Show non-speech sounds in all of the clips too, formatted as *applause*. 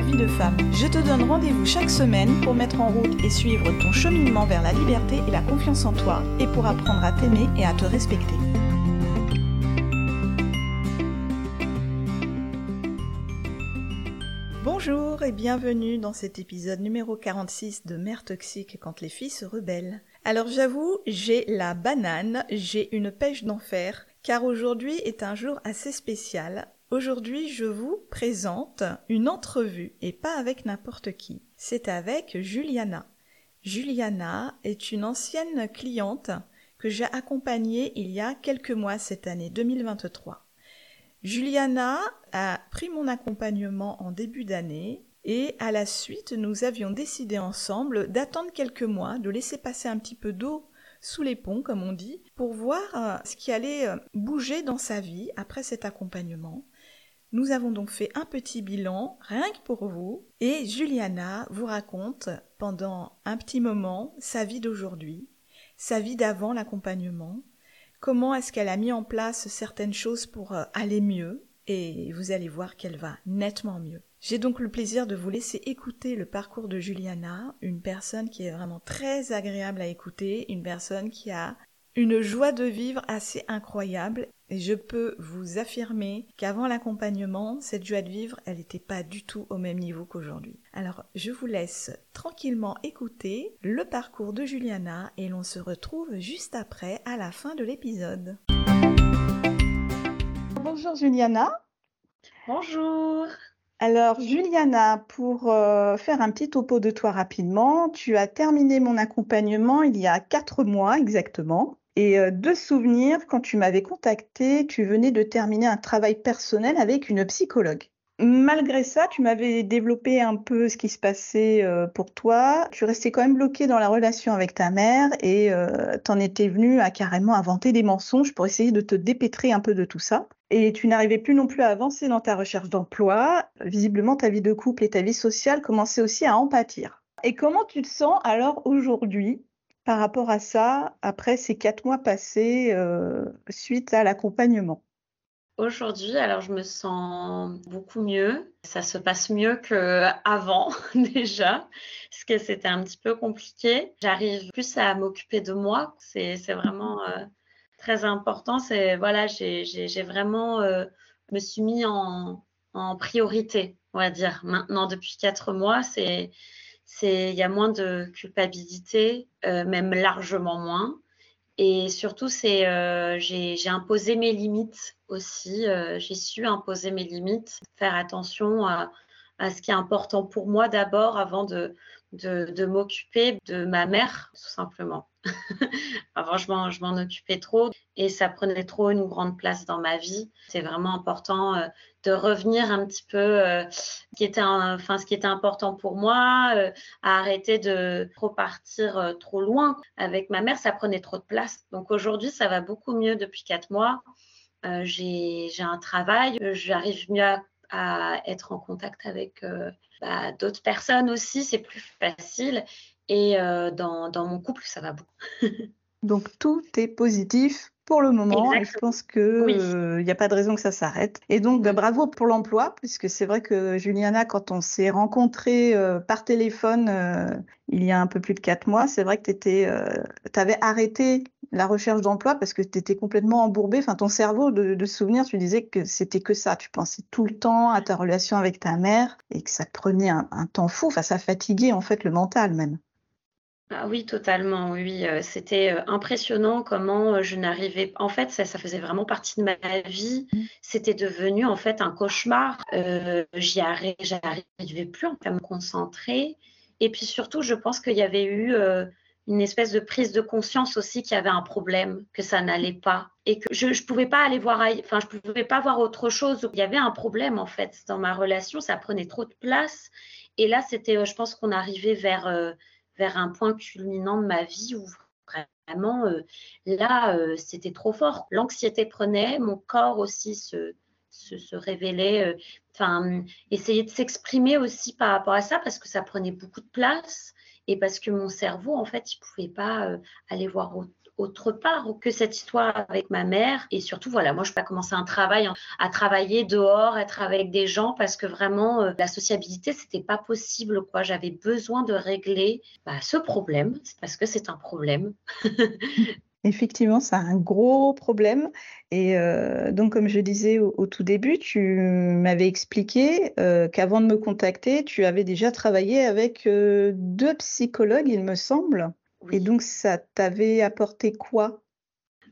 vie de femme. Je te donne rendez-vous chaque semaine pour mettre en route et suivre ton cheminement vers la liberté et la confiance en toi et pour apprendre à t'aimer et à te respecter. Bonjour et bienvenue dans cet épisode numéro 46 de Mère toxique quand les filles se rebellent. Alors j'avoue, j'ai la banane, j'ai une pêche d'enfer, car aujourd'hui est un jour assez spécial. Aujourd'hui, je vous présente une entrevue et pas avec n'importe qui. C'est avec Juliana. Juliana est une ancienne cliente que j'ai accompagnée il y a quelques mois cette année 2023. Juliana a pris mon accompagnement en début d'année et à la suite nous avions décidé ensemble d'attendre quelques mois, de laisser passer un petit peu d'eau sous les ponts, comme on dit, pour voir euh, ce qui allait euh, bouger dans sa vie après cet accompagnement. Nous avons donc fait un petit bilan, rien que pour vous, et Juliana vous raconte pendant un petit moment sa vie d'aujourd'hui, sa vie d'avant l'accompagnement, comment est-ce qu'elle a mis en place certaines choses pour euh, aller mieux, et vous allez voir qu'elle va nettement mieux. J'ai donc le plaisir de vous laisser écouter le parcours de Juliana, une personne qui est vraiment très agréable à écouter, une personne qui a une joie de vivre assez incroyable et je peux vous affirmer qu'avant l'accompagnement, cette joie de vivre, elle n'était pas du tout au même niveau qu'aujourd'hui. Alors, je vous laisse tranquillement écouter le parcours de Juliana et l'on se retrouve juste après à la fin de l'épisode. Bonjour Juliana. Bonjour. Alors Juliana, pour euh, faire un petit topo de toi rapidement, tu as terminé mon accompagnement il y a quatre mois exactement. Et euh, de souvenir, quand tu m'avais contacté, tu venais de terminer un travail personnel avec une psychologue. Malgré ça, tu m'avais développé un peu ce qui se passait euh, pour toi. Tu restais quand même bloqué dans la relation avec ta mère et euh, t'en étais venu à carrément inventer des mensonges pour essayer de te dépêtrer un peu de tout ça. Et tu n'arrivais plus non plus à avancer dans ta recherche d'emploi. Visiblement, ta vie de couple et ta vie sociale commençaient aussi à en pâtir. Et comment tu te sens alors aujourd'hui? Par rapport à ça après ces quatre mois passés euh, suite à l'accompagnement Aujourd'hui, alors je me sens beaucoup mieux. Ça se passe mieux qu'avant *laughs* déjà, parce que c'était un petit peu compliqué. J'arrive plus à m'occuper de moi. C'est vraiment euh, très important. C'est voilà, j'ai vraiment euh, me suis mis en, en priorité, on va dire. Maintenant, depuis quatre mois, c'est c'est il y a moins de culpabilité, euh, même largement moins. Et surtout, c'est euh, j'ai imposé mes limites aussi. Euh, j'ai su imposer mes limites, faire attention à, à ce qui est important pour moi d'abord avant de, de, m'occuper de ma mère, tout simplement. *laughs* Avant, je m'en occupais trop et ça prenait trop une grande place dans ma vie. C'est vraiment important euh, de revenir un petit peu euh, qui était ce qui était important pour moi, euh, à arrêter de trop partir trop loin. Avec ma mère, ça prenait trop de place. Donc aujourd'hui, ça va beaucoup mieux depuis quatre mois. J'ai un travail, j'arrive mieux à, être en contact avec bah, d'autres personnes aussi, c'est plus facile. Et euh, dans, dans, mon couple, ça va beaucoup. *laughs* Donc tout est positif pour le moment. Et je pense qu'il n'y euh, a pas de raison que ça s'arrête. Et donc bah, bravo pour l'emploi, puisque c'est vrai que Juliana, quand on s'est rencontrés euh, par téléphone il y a un peu plus de quatre mois, c'est vrai que tu avais arrêté la recherche d'emploi parce que tu étais complètement embourbé. Enfin, ton cerveau de, de souvenir, tu disais que c'était que ça. Tu pensais tout le temps à ta relation avec ta mère et que ça te prenait un, un temps fou. Enfin, ça fatiguait en fait le mental même. Ah oui, totalement. Oui, euh, c'était euh, impressionnant comment euh, je n'arrivais. En fait, ça, ça faisait vraiment partie de ma vie. Mmh. C'était devenu en fait un cauchemar. J'y arrivais plus à me concentrer. Et puis surtout, je pense qu'il y avait eu une espèce de prise de conscience aussi qu'il y avait un problème, que ça n'allait pas et que je ne pouvais pas aller voir, enfin je pouvais pas voir autre chose. Il y avait un problème en fait dans ma relation, ça prenait trop de place. Et là, c'était, je pense qu'on arrivait vers vers un point culminant de ma vie où vraiment euh, là, euh, c'était trop fort. L'anxiété prenait, mon corps aussi se se, révélait, enfin essayer de s'exprimer aussi par rapport à ça parce que ça prenait beaucoup de place et parce que mon cerveau, en fait, il pouvait pas euh, aller voir autre part que cette histoire avec ma mère. Et surtout, voilà, moi, je peux commencer un travail, à travailler dehors, être avec des gens, parce que vraiment, euh, la sociabilité, c'était pas possible, quoi. J'avais besoin de régler bah, ce problème, parce que c'est un problème. *laughs* Effectivement, c'est un gros problème. Et euh, donc, comme je disais au, tout début, tu m'avais expliqué euh, qu'avant de me contacter, tu avais déjà travaillé avec deux psychologues, il me semble. Et donc, ça t'avait apporté quoi?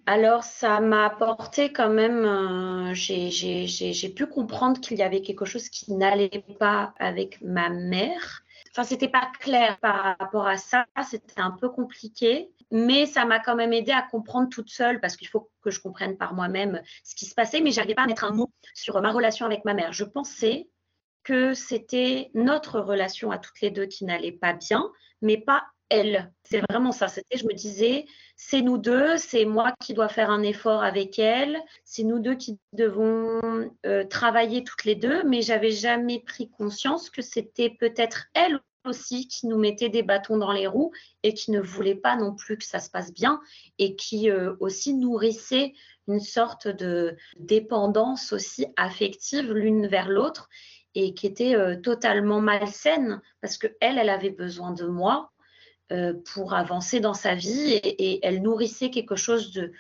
Alors, ça m'a apporté quand même, j'ai pu comprendre qu'il y avait quelque chose qui n'allait pas avec ma mère. Enfin, c'était pas clair par rapport à ça, c'était un peu compliqué mais ça m'a quand même aidé à comprendre toute seule parce qu'il faut que je comprenne par moi-même ce qui se passait, mais j'arrivais pas à mettre un mot sur ma relation avec ma mère. Je pensais que c'était notre relation à toutes les deux qui n'allait pas bien, mais pas elle. C'est vraiment ça. C'était, je me disais, c'est nous deux, c'est moi qui dois faire un effort avec elle, c'est nous deux qui devons euh, travailler toutes les deux, mais j'avais jamais pris conscience que c'était peut-être elle aussi qui nous mettait des bâtons dans les roues et qui ne voulait pas non plus que ça se passe bien et qui euh, aussi nourrissait une sorte de dépendance aussi affective l'une vers l'autre et qui était euh, totalement malsaine parce que elle, elle avait besoin de moi euh, pour avancer dans sa vie et, elle nourrissait quelque chose de,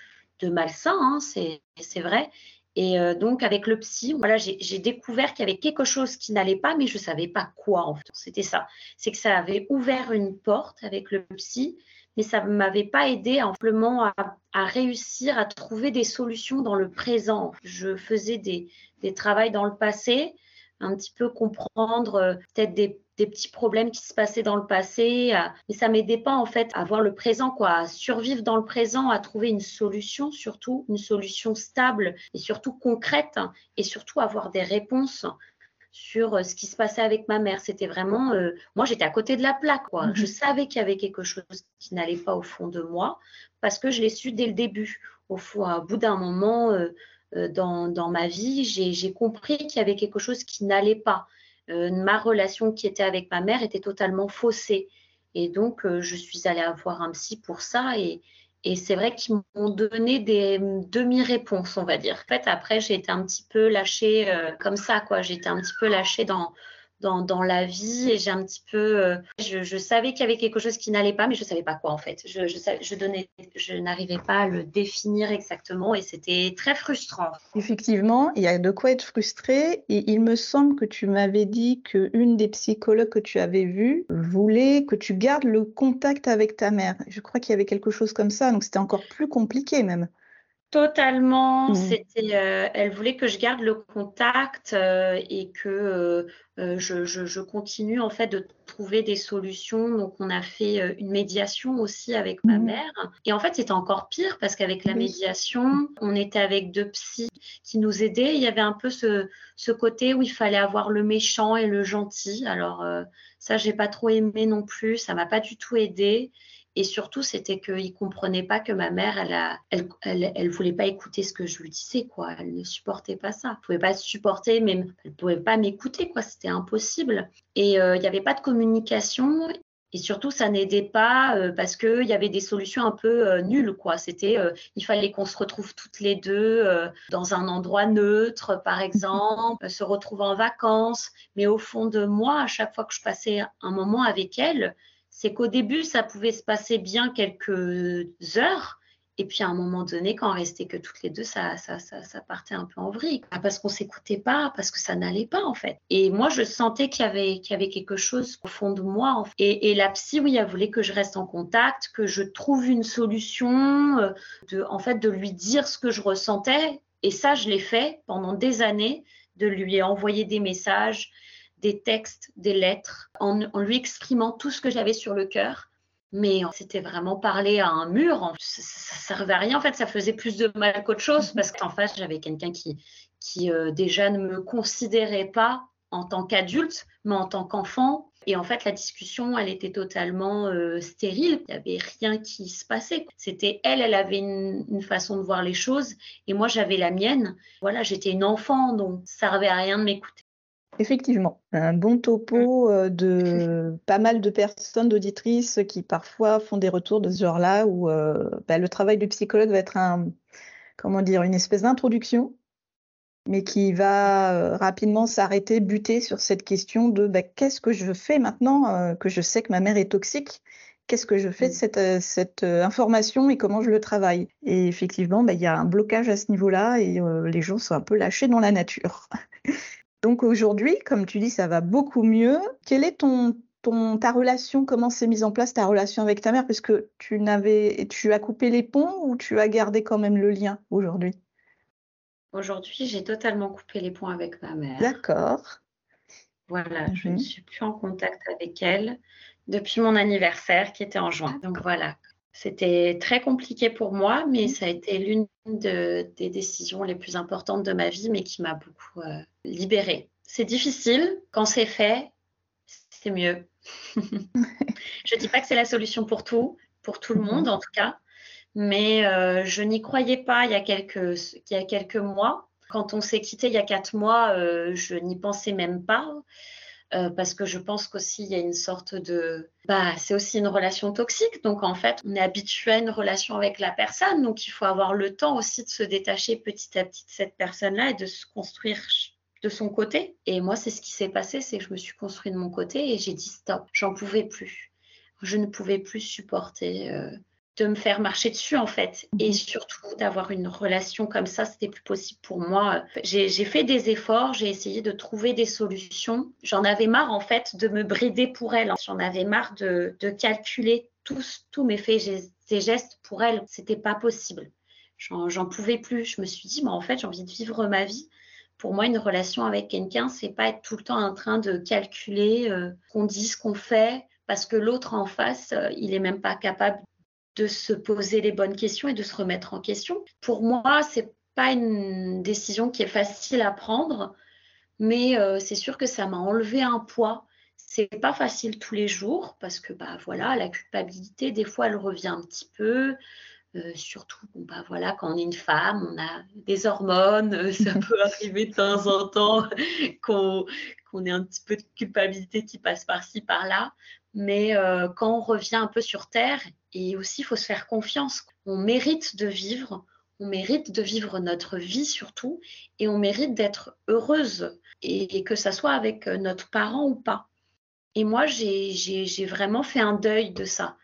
malsain, hein, c'est vrai, et euh, donc, avec le psy, voilà, j'ai découvert qu'il y avait quelque chose qui n'allait pas, mais je ne savais pas quoi, en fait. C'était ça. C'est que ça avait ouvert une porte avec le psy, mais ça ne m'avait pas aidé amplement à, réussir à trouver des solutions dans le présent. Je faisais des, des travaux dans le passé, un petit peu comprendre euh, peut-être des des petits problèmes qui se passaient dans le passé. Mais ça m'aidait pas en fait à voir le présent, quoi, à survivre dans le présent, à trouver une solution, surtout une solution stable et surtout concrète, et surtout avoir des réponses sur euh, ce qui se passait avec ma mère. C'était vraiment, euh, moi j'étais à côté de la plaque, quoi. Je mhm. savais qu'il y avait quelque chose qui n'allait pas au fond de moi parce que je l'ai su dès le début. Au, fond, au bout d'un moment euh, dans, dans, ma vie, j'ai compris qu'il y avait quelque chose qui n'allait pas. Euh, ma relation qui était avec ma mère était totalement faussée. Et donc, euh, je suis allée avoir un psy pour ça. Et, c'est vrai qu'ils m'ont donné des demi-réponses, on va dire. En fait, après, j'ai été un petit peu lâchée euh, comme ça, quoi. J'ai été un petit peu lâchée dans, dans, la vie et j'ai un petit peu. Euh, je, savais qu'il y avait quelque chose qui n'allait pas, mais je ne savais pas quoi en fait. Je, je, n'arrivais pas à le définir exactement et c'était très frustrant. Effectivement, il y a de quoi être frustré et il me semble que tu m'avais dit qu'une des psychologues que tu avais vues voulait que tu gardes le contact avec ta mère. Je crois qu'il y avait quelque chose comme ça, donc c'était encore plus compliqué même. Totalement. Mmh. C'était, euh, elle voulait que je garde le contact euh, et que euh, je, continue en fait de trouver des solutions. Donc, on a fait une médiation aussi avec ma mmh. mère. Et en fait, c'était encore pire parce qu'avec la médiation, on était avec deux psys qui nous aidaient. Il y avait un peu ce, ce côté où il fallait avoir le méchant et le gentil. Alors, ça, j'ai pas trop aimé non plus. Ça m'a pas du tout aidé. Et surtout, c'était qu'il comprenait pas que ma mère, elle, a, elle, elle, voulait pas écouter ce que je lui disais, quoi. Elle ne supportait pas ça. Elle pouvait pas supporter, même, elle pouvait pas m'écouter, quoi. C'était impossible. Et euh, il n'y avait pas de communication. Et surtout, ça n'aidait pas euh, parce qu'il y avait des solutions un peu euh, nulles, quoi. C'était, il fallait qu'on se retrouve toutes les deux dans un endroit neutre, par exemple, se retrouver en vacances. Mais au fond de moi, à chaque fois que je passais un moment avec elle, c'est qu'au début, ça pouvait se passer bien quelques heures. Et puis à un moment donné, quand on restait que toutes les deux, ça, ça, ça, partait un peu en vrille. Parce qu'on s'écoutait pas, parce que ça n'allait pas en fait. Et moi, je sentais qu'il y avait, qu'il y avait quelque chose au fond de moi. Et, et, la psy, oui, elle voulait que je reste en contact, que je trouve une solution, euh, de, en fait, de lui dire ce que je ressentais. Et ça, je l'ai fait pendant des années, de lui envoyer des messages, des textes, des lettres, en, lui exprimant tout ce que j'avais sur le cœur. mais c'était vraiment parler à un mur. Ça, ça, servait à rien. En fait, ça faisait plus de mal qu'autre chose parce qu'en face, j'avais quelqu'un qui, qui euh, déjà ne me considérait pas en tant qu'adulte, mais en tant qu'enfant. Et en fait, la discussion, elle était totalement euh, stérile. Il n'y avait rien qui se passait. C'était elle, elle avait une, façon de voir les choses, et moi, j'avais la mienne. Voilà, j'étais une enfant, donc ça servait à rien de m'écouter. Effectivement, un bon topo euh, de pas mal de personnes, d'auditrices qui parfois font des retours de ce genre-là, où euh, bah, le travail du psychologue va être un, comment dire, une espèce d'introduction, mais qui va euh, rapidement s'arrêter, buter sur cette question de bah, qu'est-ce que je fais maintenant que je sais que ma mère est toxique Qu'est-ce que je fais de cette, cette information et comment je le travaille. Et effectivement, bah, il y a un blocage à ce niveau-là et les gens sont un peu lâchés dans la nature. *laughs* Donc aujourd'hui, comme tu dis, ça va beaucoup mieux. Quelle est ton, ton, ta relation? Comment s'est mise en place ta relation avec ta mère? Puisque tu, n'avais, tu as coupé les ponts ou tu as gardé quand même le lien aujourd'hui? Aujourd'hui, j'ai totalement coupé les ponts avec ma mère. D'accord. Voilà, je ne mhm. suis plus en contact avec elle depuis mon anniversaire qui était en juin. Donc voilà, c'était très compliqué pour moi, mais ça a été l'une des décisions les plus importantes de ma vie, mais qui m'a beaucoup euh, libérée. C'est difficile. Quand c'est fait, c'est mieux. *laughs* je ne dis pas que c'est la solution pour tout, pour tout le mhm. monde en tout cas, mais euh, je n'y croyais pas il y, a quelques, il y a quelques mois. Quand on s'est quitté il y a quatre mois, euh, je n'y pensais même pas. Euh, parce que je pense qu'aussi il y a une sorte de bah c'est aussi une relation toxique. Donc en fait on est habitué à une relation avec la personne. Donc il faut avoir le temps aussi de se détacher petit à petit de cette personne là et de se construire de son côté. Et moi c'est ce qui s'est passé c'est que je me suis construit de mon côté et j'ai dit stop j'en pouvais plus. Je ne pouvais plus supporter euh, de me faire marcher dessus en fait. Et mhm. surtout d'avoir une relation comme ça c'était plus possible pour moi. J'ai fait des efforts j'ai essayé de trouver des solutions. J'en avais marre en fait de me brider pour elle j'en avais marre de, de calculer tous tous mes faits et gestes pour elle. C'était pas possible. J'en pouvais plus. Je me suis dit mais en fait j'ai envie de vivre ma vie. Pour moi, une relation avec quelqu'un, c'est pas être tout le temps en train de calculer euh, qu'on dit ce qu'on fait, parce que l'autre en face, euh, il est même pas capable de se poser les bonnes questions et de se remettre en question. Pour moi, c'est pas une décision qui est facile à prendre, mais euh, c'est sûr que ça m'a enlevé un poids. C'est pas facile tous les jours parce que bah voilà, la culpabilité des fois elle revient un petit peu. Euh, surtout, bon, bah, voilà, quand on est une femme, on a des hormones, euh, ça *laughs* peut arriver de temps en temps qu'on ait un petit peu de culpabilité qui passe par-ci, par-là. Mais euh, quand on revient un peu sur Terre, et aussi il faut se faire confiance, on mérite de vivre, on mérite de vivre notre vie surtout, et on mérite d'être heureuse, et, que ça soit avec notre parent ou pas. Et moi, j'ai vraiment fait un deuil de ça.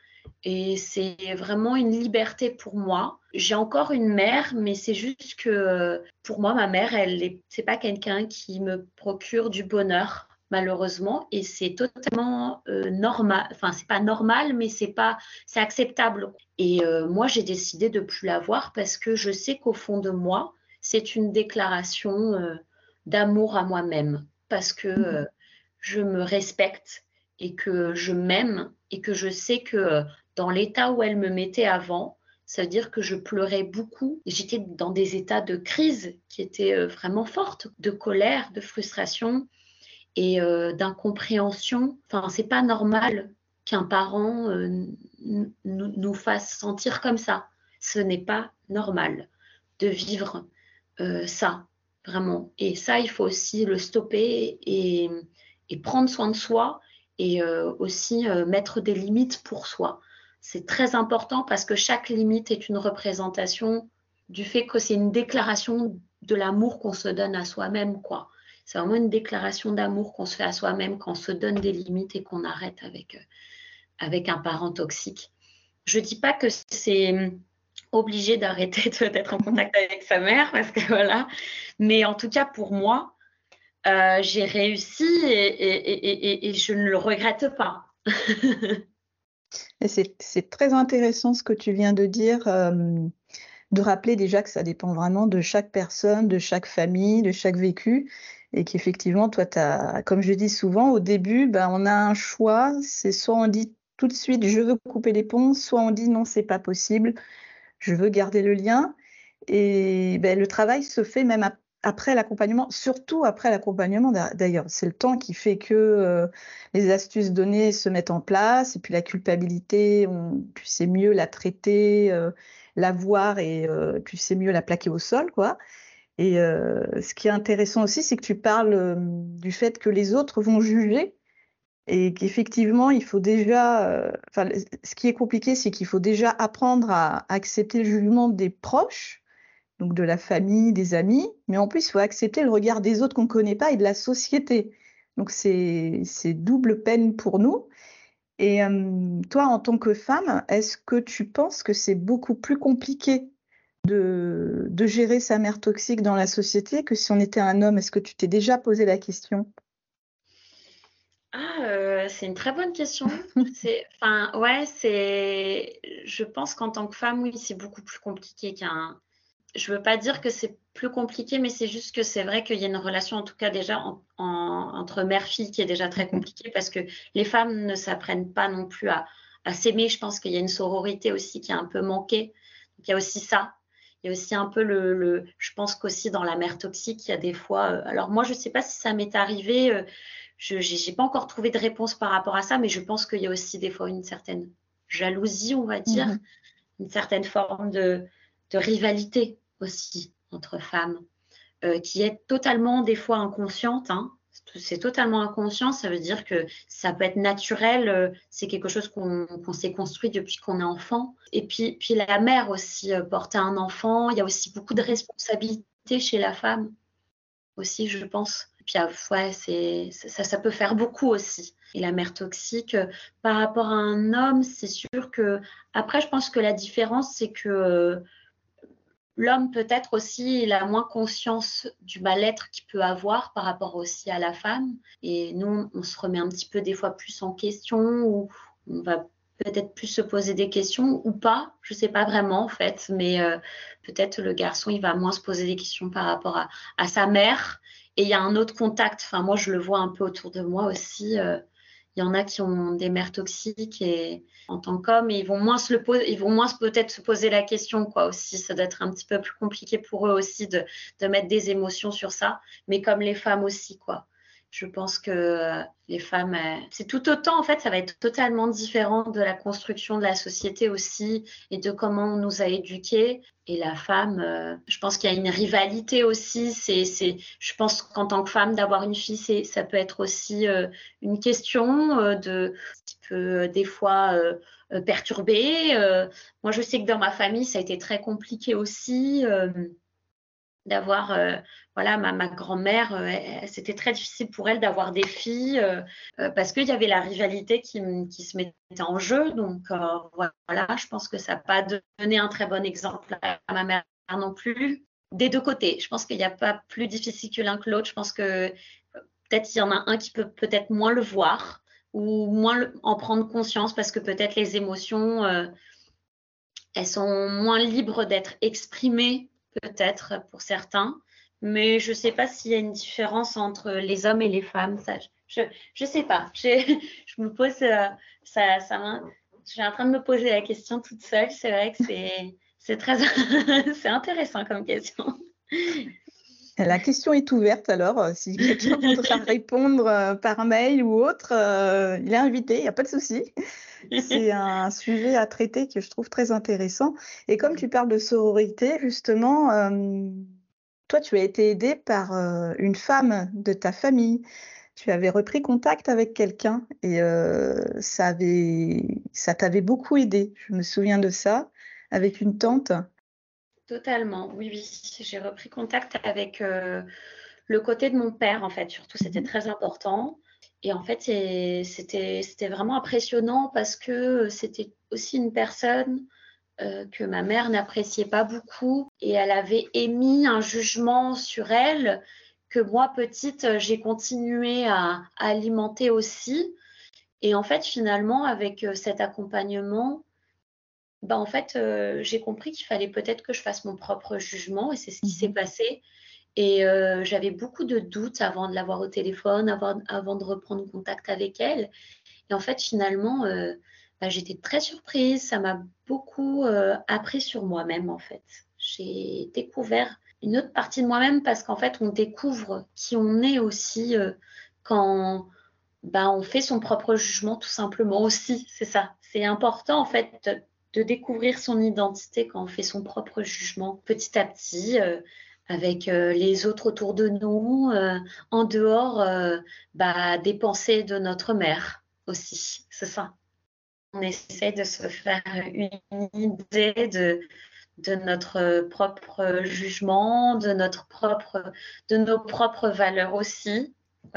Et c'est vraiment une liberté pour moi. J'ai encore une mère, mais c'est juste que pour moi, ma mère, elle est, c'est pas quelqu'un qui me procure du bonheur malheureusement. Et c'est totalement euh, normal enfin c'est pas normal mais c'est pas c'est acceptable. Et euh, moi j'ai décidé de plus l'avoir parce que je sais qu'au fond de moi c'est une déclaration euh, d'amour à moi-même. Parce que je me respecte et que je m'aime et que je sais que dans l'état où elle me mettait avant, ça veut dire que je pleurais beaucoup. J'étais dans des états de crise qui étaient euh, vraiment fortes, de colère, de frustration et euh, d'incompréhension. Enfin, c'est pas normal qu'un parent euh, nous fasse sentir comme ça. Ce n'est pas normal de vivre ça, vraiment. Et ça, il faut aussi le stopper et prendre soin de soi et aussi mettre des limites pour soi. C'est très important parce que chaque limite est une représentation du fait que c'est une déclaration de l'amour qu'on se donne à soi-même, quoi. C'est vraiment une déclaration d'amour qu'on se fait à soi-même quand on se donne des limites et qu'on arrête avec, euh, avec un parent toxique. Je ne dis pas que c'est hum, obligé d'arrêter d'être en contact avec sa mère, parce que voilà. Mais en tout cas, pour moi, euh, j'ai réussi et, je ne le regrette pas. C'est très intéressant ce que tu viens de dire, euh, de rappeler déjà que ça dépend vraiment de chaque personne, de chaque famille, de chaque vécu, et qu'effectivement, toi, as, comme je dis souvent, au début, ben, on a un choix, c'est soit on dit tout de suite, je veux couper les ponts, soit on dit non, c'est pas possible, je veux garder le lien. Et ben, le travail se fait même après l'accompagnement, surtout après l'accompagnement d'ailleurs. C'est le temps qui fait que euh, les astuces données se mettent en place et puis la culpabilité, tu sais mieux la traiter, euh, la voir et euh, tu sais mieux la plaquer au sol, quoi. Et ce qui est intéressant aussi, c'est que tu parles du fait que les autres vont juger et qu'effectivement, il faut déjà. Enfin, ce qui est compliqué, c'est qu'il faut déjà apprendre à accepter le jugement des proches donc de la famille, des amis, mais en plus, il faut accepter le regard des autres qu'on ne connaît pas et de la société. Donc c'est double peine pour nous. Et euh, toi, en tant que femme, est-ce que tu penses que c'est beaucoup plus compliqué de, de, gérer sa mère toxique dans la société que si on était un homme? Est-ce que tu t'es déjà posé la question? Ah, euh, c'est une très bonne question. *laughs* enfin, ouais, c'est. Je pense qu'en tant que femme, oui, c'est beaucoup plus compliqué qu'un je veux pas dire que c'est plus compliqué, mais c'est juste que c'est vrai qu'il y a une relation, en tout cas déjà entre mère-fille, qui est déjà très compliquée parce que les femmes ne s'apprennent pas non plus à, s'aimer. Je pense qu'il y a une sororité aussi qui a un peu manqué. il y a aussi ça. Il y a aussi un peu le, je pense qu'aussi dans la mère toxique, il y a des fois. Euh, alors moi, je ne sais pas si ça m'est arrivé. Euh, je n'ai pas encore trouvé de réponse par rapport à ça, mais je pense qu'il y a aussi des fois une certaine jalousie, on va dire, mm-hmm. une certaine forme de, de rivalité aussi entre femmes, euh, qui est totalement des fois inconsciente. Hein. C'est totalement inconscient, ça veut dire que ça peut être naturel, euh, c'est quelque chose qu'on s'est construit depuis qu'on est enfant. Et puis, puis la mère aussi, euh, porter un enfant, il y a aussi beaucoup de responsabilités chez la femme aussi, je pense. Puis ouais, c'est ça, ça peut faire beaucoup aussi. Et la mère toxique, par rapport à un homme, c'est sûr que après, je pense que la différence, c'est que l'homme peut-être aussi il a moins conscience du mal-être qu'il peut avoir par rapport aussi à la femme. Et nous, on se remet un petit peu des fois plus en question ou on va peut-être plus se poser des questions ou pas. Je ne sais pas vraiment en fait, mais euh, peut-être le garçon il va moins se poser des questions par rapport à, sa mère. Et il y a un autre contact. Enfin moi je le vois un peu autour de moi aussi. Euh, il y en a qui ont des mères toxiques et en tant qu'hommes, ils vont moins se le ils vont moins peut-être se poser la question, quoi, aussi. Ça doit être un petit peu plus compliqué pour eux aussi de, de mettre des émotions sur ça, mais comme les femmes aussi, quoi. Je pense que euh, les femmes, euh, c'est tout autant, en fait, ça va être totalement différent de la construction de la société aussi et de comment on nous a éduqués. Et la femme, euh, je pense qu'il y a une rivalité aussi. C'est, je pense qu'en tant que femme, d'avoir une fille, ça peut être aussi une question de, qui peut des fois perturber. moi, je sais que dans ma famille, ça a été très compliqué aussi d'avoir voilà ma, grand-mère euh, c'était très difficile pour elle d'avoir des filles euh, parce qu'il y avait la rivalité qui, qui, se mettait en jeu. Donc voilà je pense que ça n'a pas donné un très bon exemple à, ma mère non plus. Des deux côtés je pense qu'il n'y a pas plus difficile que l'un que l'autre. Je pense que peut-être il y en a un qui peut peut-être moins le voir ou moins en prendre conscience parce que peut-être les émotions elles sont moins libres d'être exprimées peut-être pour certains, mais je ne sais pas s'il y a une différence entre les hommes et les femmes. Ça, je ne sais pas. *laughs* Je me pose euh, ça, ça je suis en train de me poser la question toute seule. C'est vrai que c'est *laughs* très *laughs* c'est intéressant comme question. La question est ouverte alors. Euh, si quelqu'un voudra répondre euh, par mail ou autre, il est invité, il n'y a pas de souci. C'est un sujet à traiter que je trouve très intéressant. Et comme tu parles de sororité, justement, euh, toi, tu as été aidée par euh, une femme de ta famille. Tu avais repris contact avec quelqu'un et euh, ça avait, ça t'avait beaucoup aidé. Je me souviens de ça avec une tante. Totalement, oui, oui. J'ai repris contact avec le côté de mon père, en fait. Surtout, c'était mmh très important. Et en fait, c'était vraiment impressionnant parce que c'était aussi une personne euh, que ma mère n'appréciait pas beaucoup et elle avait émis un jugement sur elle que moi, petite, j'ai continué à, alimenter aussi. Et en fait, finalement, avec euh, cet accompagnement, bah, en fait, euh, j'ai compris qu'il fallait peut-être que je fasse mon propre jugement et c'est ce qui s'est mmh passé. Et euh, j'avais beaucoup de doutes avant de l'avoir au téléphone, avant, avant, de reprendre contact avec elle. Et en fait, finalement, euh, bah, j'étais très surprise. Ça m'a beaucoup appris sur moi-même, en fait. J'ai découvert une autre partie de moi-même parce qu'en fait, on découvre qui on est aussi quand bah, on fait son propre jugement, tout simplement aussi. C'est ça. C'est important, en fait, de découvrir son identité quand on fait son propre jugement petit à petit avec euh, les autres autour de nous, euh, en dehors euh, bah, des pensées de notre mère aussi. C'est ça. On essaie de se faire une idée de, de notre propre jugement, de, notre propre, de nos propres valeurs aussi.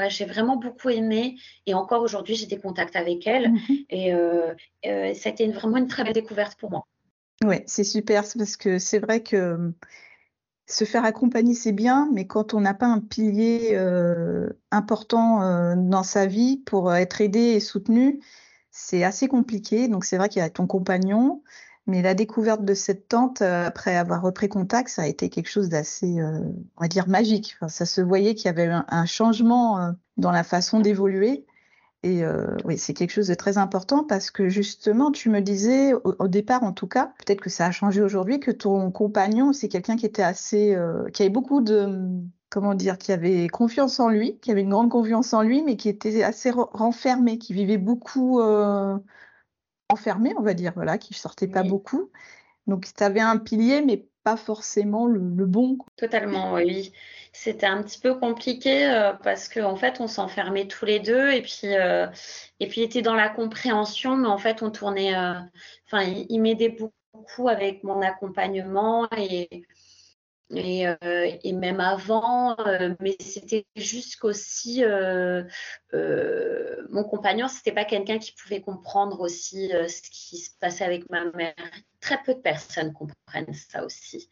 j'ai vraiment beaucoup aimé et encore aujourd'hui j'ai des contacts avec elle mm-hmm. et euh, ça a été vraiment une très belle découverte pour moi. Oui, c'est super parce que c'est vrai que se faire accompagner, c'est bien, mais quand on n'a pas un pilier euh, important euh, dans sa vie pour être aidé et soutenu, c'est assez compliqué. Donc c'est vrai qu'il y a ton compagnon, mais la découverte de cette tante, euh, après avoir repris contact, ça a été quelque chose d'assez, on va dire, magique. ça se voyait qu'il y avait un changement dans la façon d'évoluer. Et euh, oui, c'est quelque chose de très important parce que justement, tu me disais au, départ, en tout cas, peut-être que ça a changé aujourd'hui, que ton compagnon, c'est quelqu'un qui était assez, euh, qui avait beaucoup de, comment dire, qui avait confiance en lui, qui avait une grande confiance en lui, mais qui était assez renfermé, qui vivait beaucoup euh, enfermé, on va dire, voilà, qui sortait pas beaucoup. Donc, tu avais un pilier, mais pas forcément le, le bon. Totalement, oui c'était un petit peu compliqué euh, parce qu'en fait, on s'enfermait tous les deux et puis, euh, et puis il était dans la compréhension, mais en fait, on tournait. Enfin, il, m'aidait beaucoup avec mon accompagnement et, et, et même avant, mais c'était juste qu'aussi mon compagnon, c'était pas quelqu'un qui pouvait comprendre aussi ce qui se passait avec ma mère. Très peu de personnes comprennent ça aussi.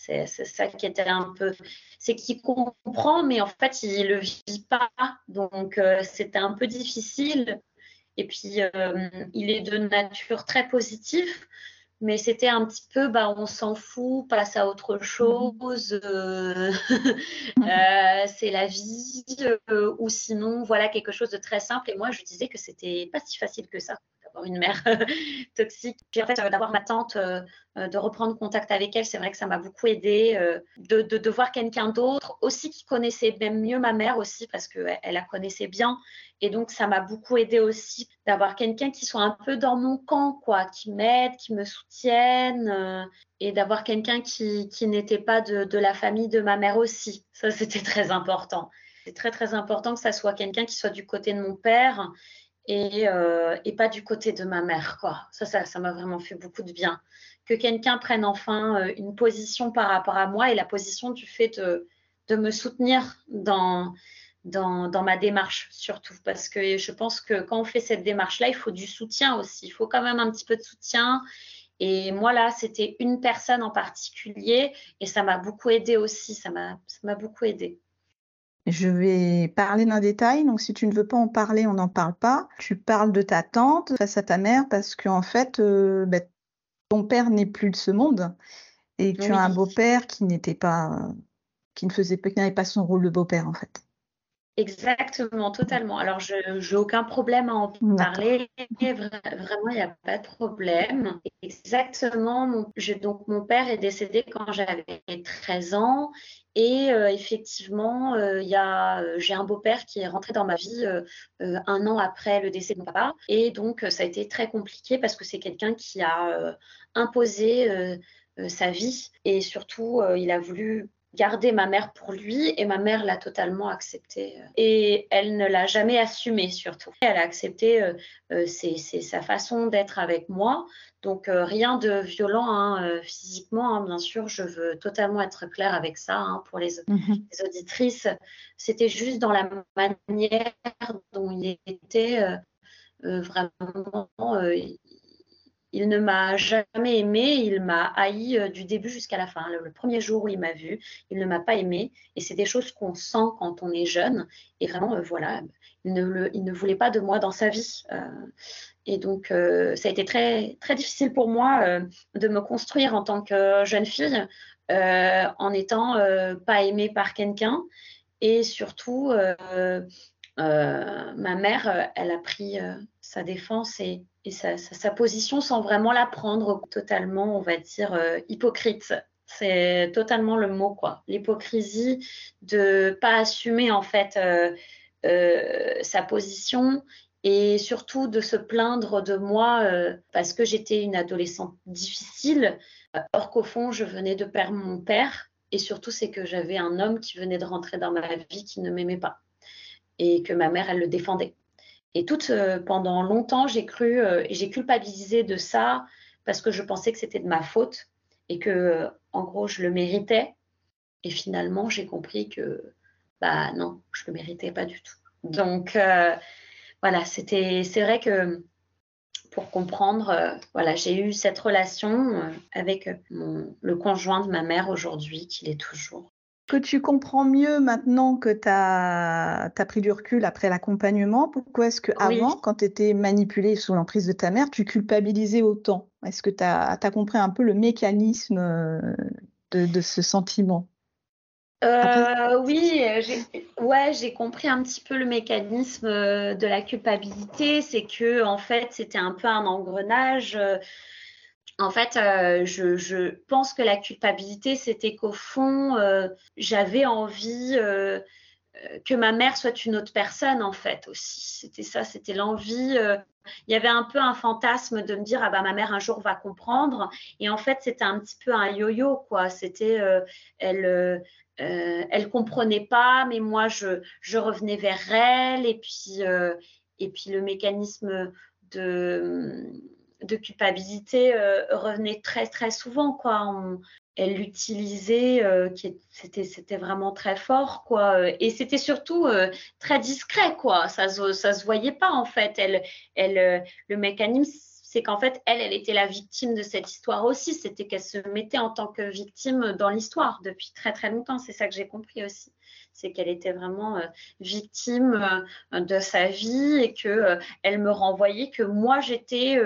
C'est ça qui était un peu. C'est qu'il comprend, mais en fait, il ne le vit pas. Donc, euh, c'était un peu difficile. Et puis, euh, il est de nature très positive. Mais c'était un petit peu, bah, on s'en fout, passe à autre chose, euh, *laughs* c'est la vie, ou sinon, voilà quelque chose de très simple. Et moi, je disais que c'était pas si facile que ça d'avoir une mère *laughs* toxique. Puis en fait, d'avoir ma tante, euh, de reprendre contact avec elle, c'est vrai que ça m'a beaucoup aidé. Euh, de, de, voir quelqu'un d'autre aussi qui connaissait même mieux ma mère aussi parce qu'elle elle la connaissait bien. Et donc, ça m'a beaucoup aidé aussi d'avoir quelqu'un qui soit un peu dans mon camp, quoi, qui m'aide, qui me soutienne euh, et d'avoir quelqu'un qui, qui n'était pas de, de la famille de ma mère aussi. Ça, c'était très important. C'est très, très important que ça soit quelqu'un qui soit du côté de mon père euh, et, pas du côté de ma mère. Quoi. Ça, ça, m'a vraiment fait beaucoup de bien. Que quelqu'un prenne enfin euh, une position par rapport à moi et la position du fait de, de me soutenir dans, dans, dans, ma démarche, surtout. Parce que je pense que quand on fait cette démarche-là, il faut du soutien aussi. Il faut quand même un petit peu de soutien. Et moi, là, c'était une personne en particulier et ça m'a beaucoup aidé aussi. Ça m'a beaucoup aidé. Je vais parler d'un détail, donc si tu ne veux pas en parler, on n'en parle pas. Tu parles de ta tante face à ta mère parce qu'en fait, euh, ben, ton père n'est plus de ce monde et tu as un beau-père qui n'était pas, qui ne faisait, qui n'avait pas son rôle de beau-père en fait. Exactement, totalement. Alors, je n'ai aucun problème à en parler. Vraiment, il n'y a pas de problème. Exactement. Mon, donc, mon père est décédé quand j'avais 13 ans. Et euh, effectivement, euh, euh, j'ai un beau-père qui est rentré dans ma vie un an après le décès de mon papa. Et donc, ça a été très compliqué parce que c'est quelqu'un qui a imposé sa vie. Et surtout, il a voulu garder ma mère pour lui et ma mère l'a totalement accepté. Et elle ne l'a jamais assumé surtout. Elle a accepté, euh, euh, c'est sa façon d'être avec moi. Donc euh, rien de violent hein, physiquement, hein, bien sûr, je veux totalement être claire avec ça hein, pour les, mhm. les auditrices. C'était juste dans la manière dont il était vraiment il ne m'a jamais aimé, il m'a haï euh, du début jusqu'à la fin. Le, premier jour où il m'a vu, il ne m'a pas aimé. Et c'est des choses qu'on sent quand on est jeune. Et vraiment, euh, voilà, il ne, voulait pas de moi dans sa vie. Euh, et donc, ça a été très, très difficile pour moi de me construire en tant que jeune fille en n'étant pas aimée par quelqu'un. Et surtout, ma mère, elle a pris sa défense et, sa, position sans vraiment la prendre totalement, on va dire, hypocrite. C'est totalement le mot, quoi. L'hypocrisie de pas assumer en fait sa position et surtout de se plaindre de moi euh, parce que j'étais une adolescente difficile, or qu'au fond, je venais de perdre mon père. Et surtout, c'est que j'avais un homme qui venait de rentrer dans ma vie qui ne m'aimait pas et que ma mère, elle le défendait. Et tout euh, pendant longtemps, j'ai cru euh, j'ai culpabilisé de ça parce que je pensais que c'était de ma faute et que, en gros, je le méritais. Et finalement, j'ai compris que, bah non, je le méritais pas du tout. Donc, voilà, c'était, c'est vrai que pour comprendre, euh, voilà, j'ai eu cette relation euh, avec le conjoint de ma mère aujourd'hui, qu'il est toujours. Que tu comprends mieux maintenant que tu as, pris du recul après l'accompagnement, pourquoi est-ce que avant, quand tu étais manipulée sous l'emprise de ta mère, tu culpabilisais autant? Est-ce que tu as, compris un peu le mécanisme euh, de ce sentiment? Euh, oui, j'ai, ouais, j'ai compris un petit peu le mécanisme euh, de la culpabilité. C'est que en fait, c'était un peu un engrenage. En fait, je, je, pense que la culpabilité, c'était qu'au fond, j'avais envie que ma mère soit une autre personne, en fait, aussi. C'était ça, c'était l'envie. il y avait un peu un fantasme de me dire, ah bah ma mère un jour va comprendre. Et en fait, c'était un petit peu un yo-yo, quoi. C'était, elle euh, elle comprenait pas, mais moi je, je revenais vers elle et puis euh, et puis le mécanisme de, de culpabilité euh, revenait très très souvent quoi. elle l'utilisait, c'était c'était vraiment très fort quoi. Et c'était surtout très discret quoi. Ça ça se voyait pas en fait. Elle elle le mécanisme c'est qu'en fait, elle, elle était la victime de cette histoire aussi. C'était qu'elle se mettait en tant que victime dans l'histoire depuis très très longtemps. C'est ça que j'ai compris aussi. C'est qu'elle était vraiment euh, victime euh, de sa vie et que euh, elle me renvoyait que moi j'étais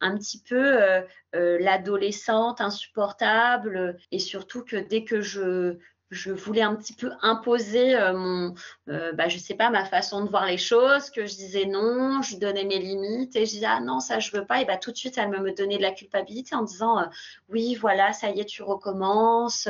un petit peu l'adolescente insupportable et surtout que dès que je je voulais un petit peu imposer euh, mon, euh, bah, je sais pas, ma façon de voir les choses, que je disais non, je donnais mes limites et je disais ah non ça je veux pas et bah tout de suite elle me donnait de la culpabilité en disant euh, oui voilà ça y est tu recommences,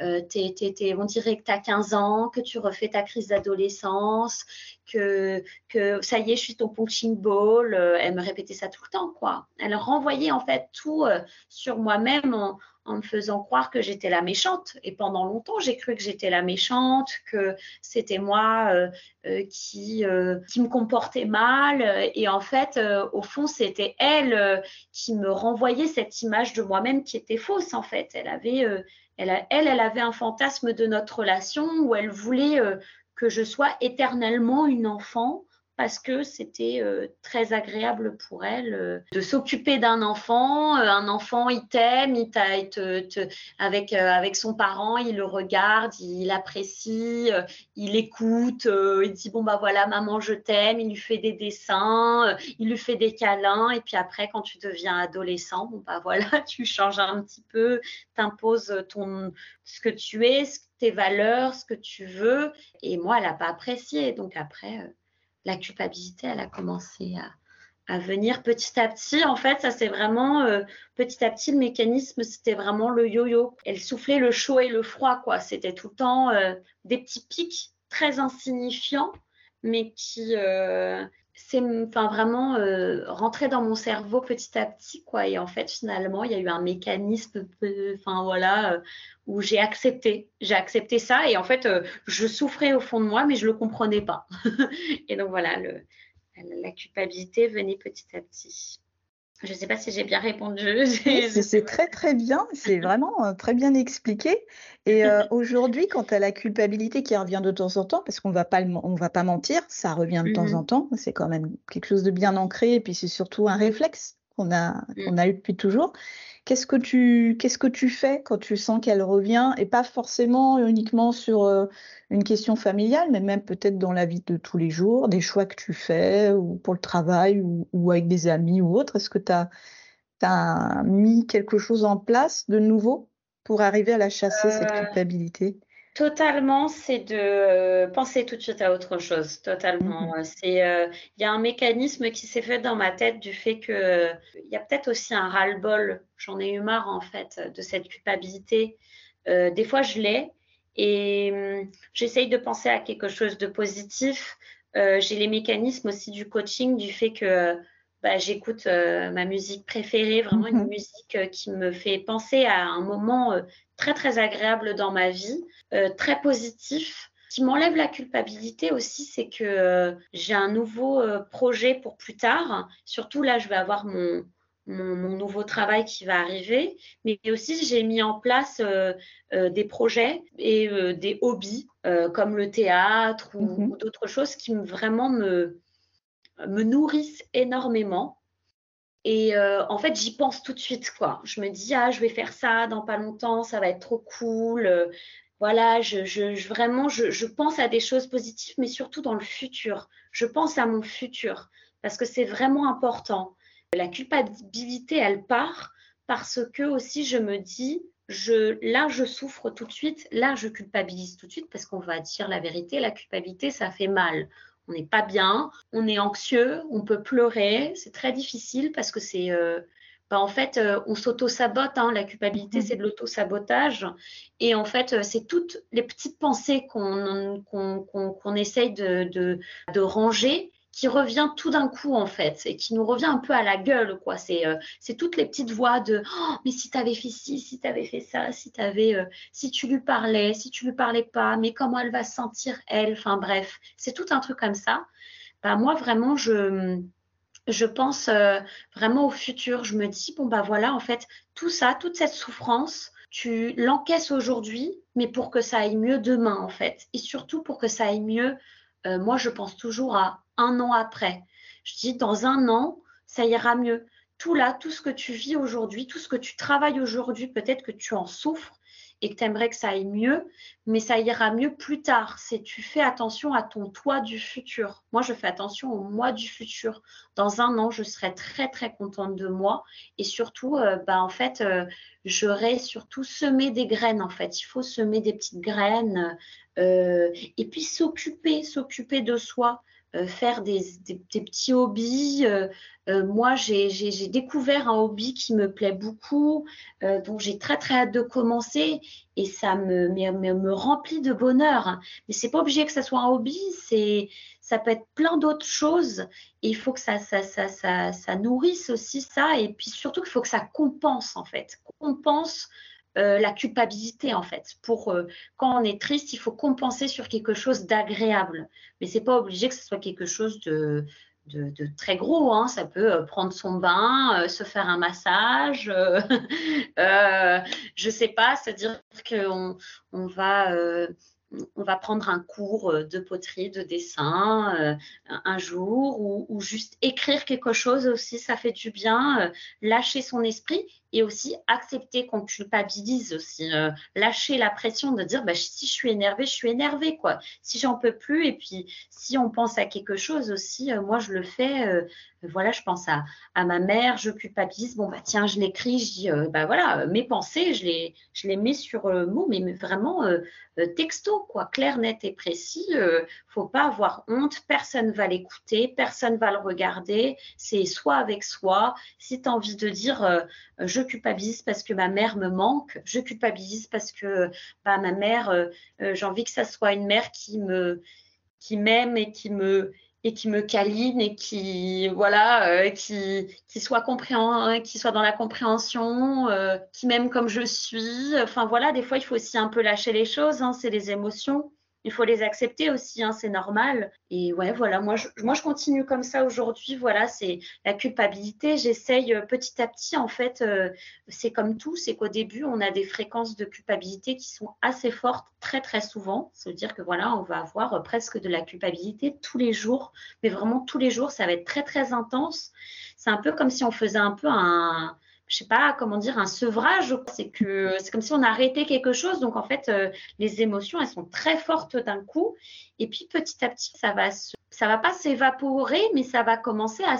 on dirait que tu as 15 ans, que tu refais ta crise d'adolescence, que, que ça y est je suis ton punching ball, elle me répétait ça tout le temps quoi. Elle renvoyait en fait tout sur moi-même en en me faisant croire que j'étais la méchante. Et pendant longtemps, j'ai cru que j'étais la méchante, que c'était moi euh, euh, qui, euh, qui me comportais mal. Et en fait, au fond, c'était elle qui me renvoyait cette image de moi-même qui était fausse, en fait. Elle avait, elle, elle, elle avait un fantasme de notre relation où elle voulait que je sois éternellement une enfant parce que c'était euh, très agréable pour elle euh, de s'occuper d'un enfant. Euh, un enfant, il t'aime, il, te, avec, avec son parent, il le regarde, il apprécie, il écoute, il dit bon bah voilà maman je t'aime, il lui fait des dessins, il lui fait des câlins et puis après quand tu deviens adolescent, bon bah voilà *laughs* tu changes un petit peu, t'imposes ton ce que tu es, tes valeurs, ce que tu veux et moi elle n'a pas apprécié donc après la culpabilité, elle a commencé à, venir petit à petit. En fait, ça c'est vraiment euh, petit à petit le mécanisme, c'était vraiment le yo-yo. Elle soufflait le chaud et le froid, quoi. C'était tout le temps euh, des petits pics très insignifiants, mais qui euh, c'est enfin vraiment rentré dans mon cerveau petit à petit, quoi. Et en fait, finalement, il y a eu un mécanisme, enfin voilà, où j'ai accepté, j'ai accepté ça et en fait, euh, je souffrais au fond de moi, mais je le comprenais pas. *laughs* et donc voilà, le, la culpabilité venait petit à petit. Je ne sais pas si j'ai bien répondu. *laughs* c'est très très bien, c'est vraiment euh, très bien expliqué. Et euh, *laughs* aujourd'hui, quant à la culpabilité qui revient de temps en temps, parce qu'on va pas on va pas mentir, ça revient de temps mmh en temps. C'est quand même quelque chose de bien ancré, et puis c'est surtout un réflexe qu'on a mmh. qu'on a eu depuis toujours. Qu'est-ce que tu qu'est-ce que tu fais quand tu sens qu'elle revient? Et pas forcément uniquement sur euh, une question familiale, mais même peut-être dans la vie de tous les jours, des choix que tu fais ou pour le travail ou, avec des amis ou autre. Est-ce que tu as, as, mis quelque chose en place de nouveau pour arriver à la chasser cette euh, culpabilité? Totalement, c'est de euh, penser tout de suite à autre chose. Totalement. Mhm. C'est, euh, il y a un mécanisme qui s'est fait dans ma tête du fait que il y a peut-être aussi un ras-le-bol. J'en ai eu marre en fait de cette culpabilité. Euh, des fois, je l'ai et hum, j'essaye de penser à quelque chose de positif. j'ai les mécanismes aussi du coaching, du fait que bah, j'écoute ma musique préférée, vraiment une mhm. musique qui me fait penser à un moment très très agréable dans ma vie. Euh, très positif. Ce qui m'enlève la culpabilité aussi, c'est que euh, j'ai un nouveau euh, projet pour plus tard. Surtout là, je vais avoir mon, mon, nouveau travail qui va arriver, mais aussi j'ai mis en place des projets et des hobbies comme le théâtre ou, mhm. d'autres choses qui vraiment me, me nourrissent énormément. Et en fait, j'y pense tout de suite, quoi. Je me dis, ah, je vais faire ça dans pas longtemps, ça va être trop cool voilà, je, vraiment, je, pense à des choses positives, mais surtout dans le futur. Je pense à mon futur parce que c'est vraiment important. La culpabilité, elle part parce que aussi je me dis, je, là, je souffre tout de suite, là, je culpabilise tout de suite parce qu'on va dire la vérité, la culpabilité, ça fait mal. On n'est pas bien, on est anxieux, on peut pleurer, c'est très difficile parce que c'est euh, bah, en fait, euh, on s'auto-sabote. Hein. La culpabilité, mhm. c'est de l'auto-sabotage. Et en fait, euh, c'est toutes les petites pensées qu'on qu'on essaye de, de, ranger qui revient tout d'un coup en fait et qui nous revient un peu à la gueule quoi c'est euh, c'est toutes les petites voix de oh, mais si tu avais fait ci si tu avais fait ça si tu si tu lui parlais si tu lui parlais pas mais comment elle va se sentir elle? Enfin bref c'est tout un truc comme ça bah moi vraiment je je pense euh, vraiment au futur. Je me dis, bon, bah voilà, en fait, tout ça, toute cette souffrance, tu l'encaisses aujourd'hui, mais pour que ça aille mieux demain, en fait. Et surtout pour que ça aille mieux, euh, moi, je pense toujours à un an après. Je dis, dans un an, ça ira mieux. Tout là, tout ce que tu vis aujourd'hui, tout ce que tu travailles aujourd'hui, peut-être que tu en souffres, et que tu aimerais que ça aille mieux, mais ça ira mieux plus tard. C'est tu fais attention à ton toi du futur. Moi, je fais attention au moi du futur. Dans un an, je serai très très contente de moi et surtout, euh, bah, en fait, euh, j'aurai surtout semé des graines. En fait, il faut semer des petites graines euh, et puis s'occuper, s'occuper de soi. Euh, faire des, petits hobbies. Euh, euh, moi, j'ai découvert un hobby qui me plaît beaucoup, dont j'ai très très hâte de commencer et ça me, me, remplit de bonheur. Mais c'est pas obligé que ça soit un hobby, c'est ça peut être plein d'autres choses et il faut que ça ça, ça, ça, ça nourrisse aussi ça et puis surtout qu'il faut que ça compense en fait, compense euh, la culpabilité en fait. Pour euh, quand on est triste, il faut compenser sur quelque chose d'agréable. Mais c'est pas obligé que ce soit quelque chose de, de, très gros. Hein. Ça peut euh, prendre son bain, se faire un massage, *laughs* je sais pas, c'est-à-dire qu'on on va va prendre un cours de poterie, de dessin un jour, ou, ou, juste écrire quelque chose aussi, ça fait du bien, lâcher son esprit et aussi accepter qu'on culpabilise aussi, euh, lâcher la pression de dire bah, si je suis énervée, je suis énervée quoi. Si j'en peux plus et puis si on pense à quelque chose aussi, euh, moi je le fais. Euh, voilà, je pense à, à, ma mère, je culpabilise. Bon bah tiens, je l'écris, je dis bah voilà mes pensées, je les je les mets sur le mot, mais, vraiment texto quoi, clair, net et précis. faut pas avoir honte, personne va l'écouter, personne va le regarder. C'est soit avec soi. Si tu as envie de dire je culpabilise parce que ma mère me manque, je culpabilise parce que bah, ma mère, euh, euh, j'ai envie que ça soit une mère qui me qui m'aime et qui me et qui me câline et qui voilà euh, qui qui soit compréhend qui soit dans la compréhension qui m'aime comme je suis. Enfin voilà des fois il faut aussi un peu lâcher les choses hein, c'est les émotions il faut les accepter aussi, hein, c'est normal. Et ouais, voilà, moi je, moi je continue comme ça aujourd'hui. Voilà, c'est la culpabilité. J'essaye euh, petit à petit, en fait, euh, c'est comme tout, c'est qu'au début, on a des fréquences de culpabilité qui sont assez fortes très très souvent. Ça veut dire que voilà, on va avoir euh, presque de la culpabilité tous les jours, mais vraiment tous les jours, ça va être très très intense. C'est un peu comme si on faisait un peu un je sais pas comment dire un sevrage c'est que c'est comme si on arrêtait quelque chose donc en fait euh, les émotions elles sont très fortes d'un coup et puis petit à petit ça va ça va pas s'évaporer mais ça va commencer à,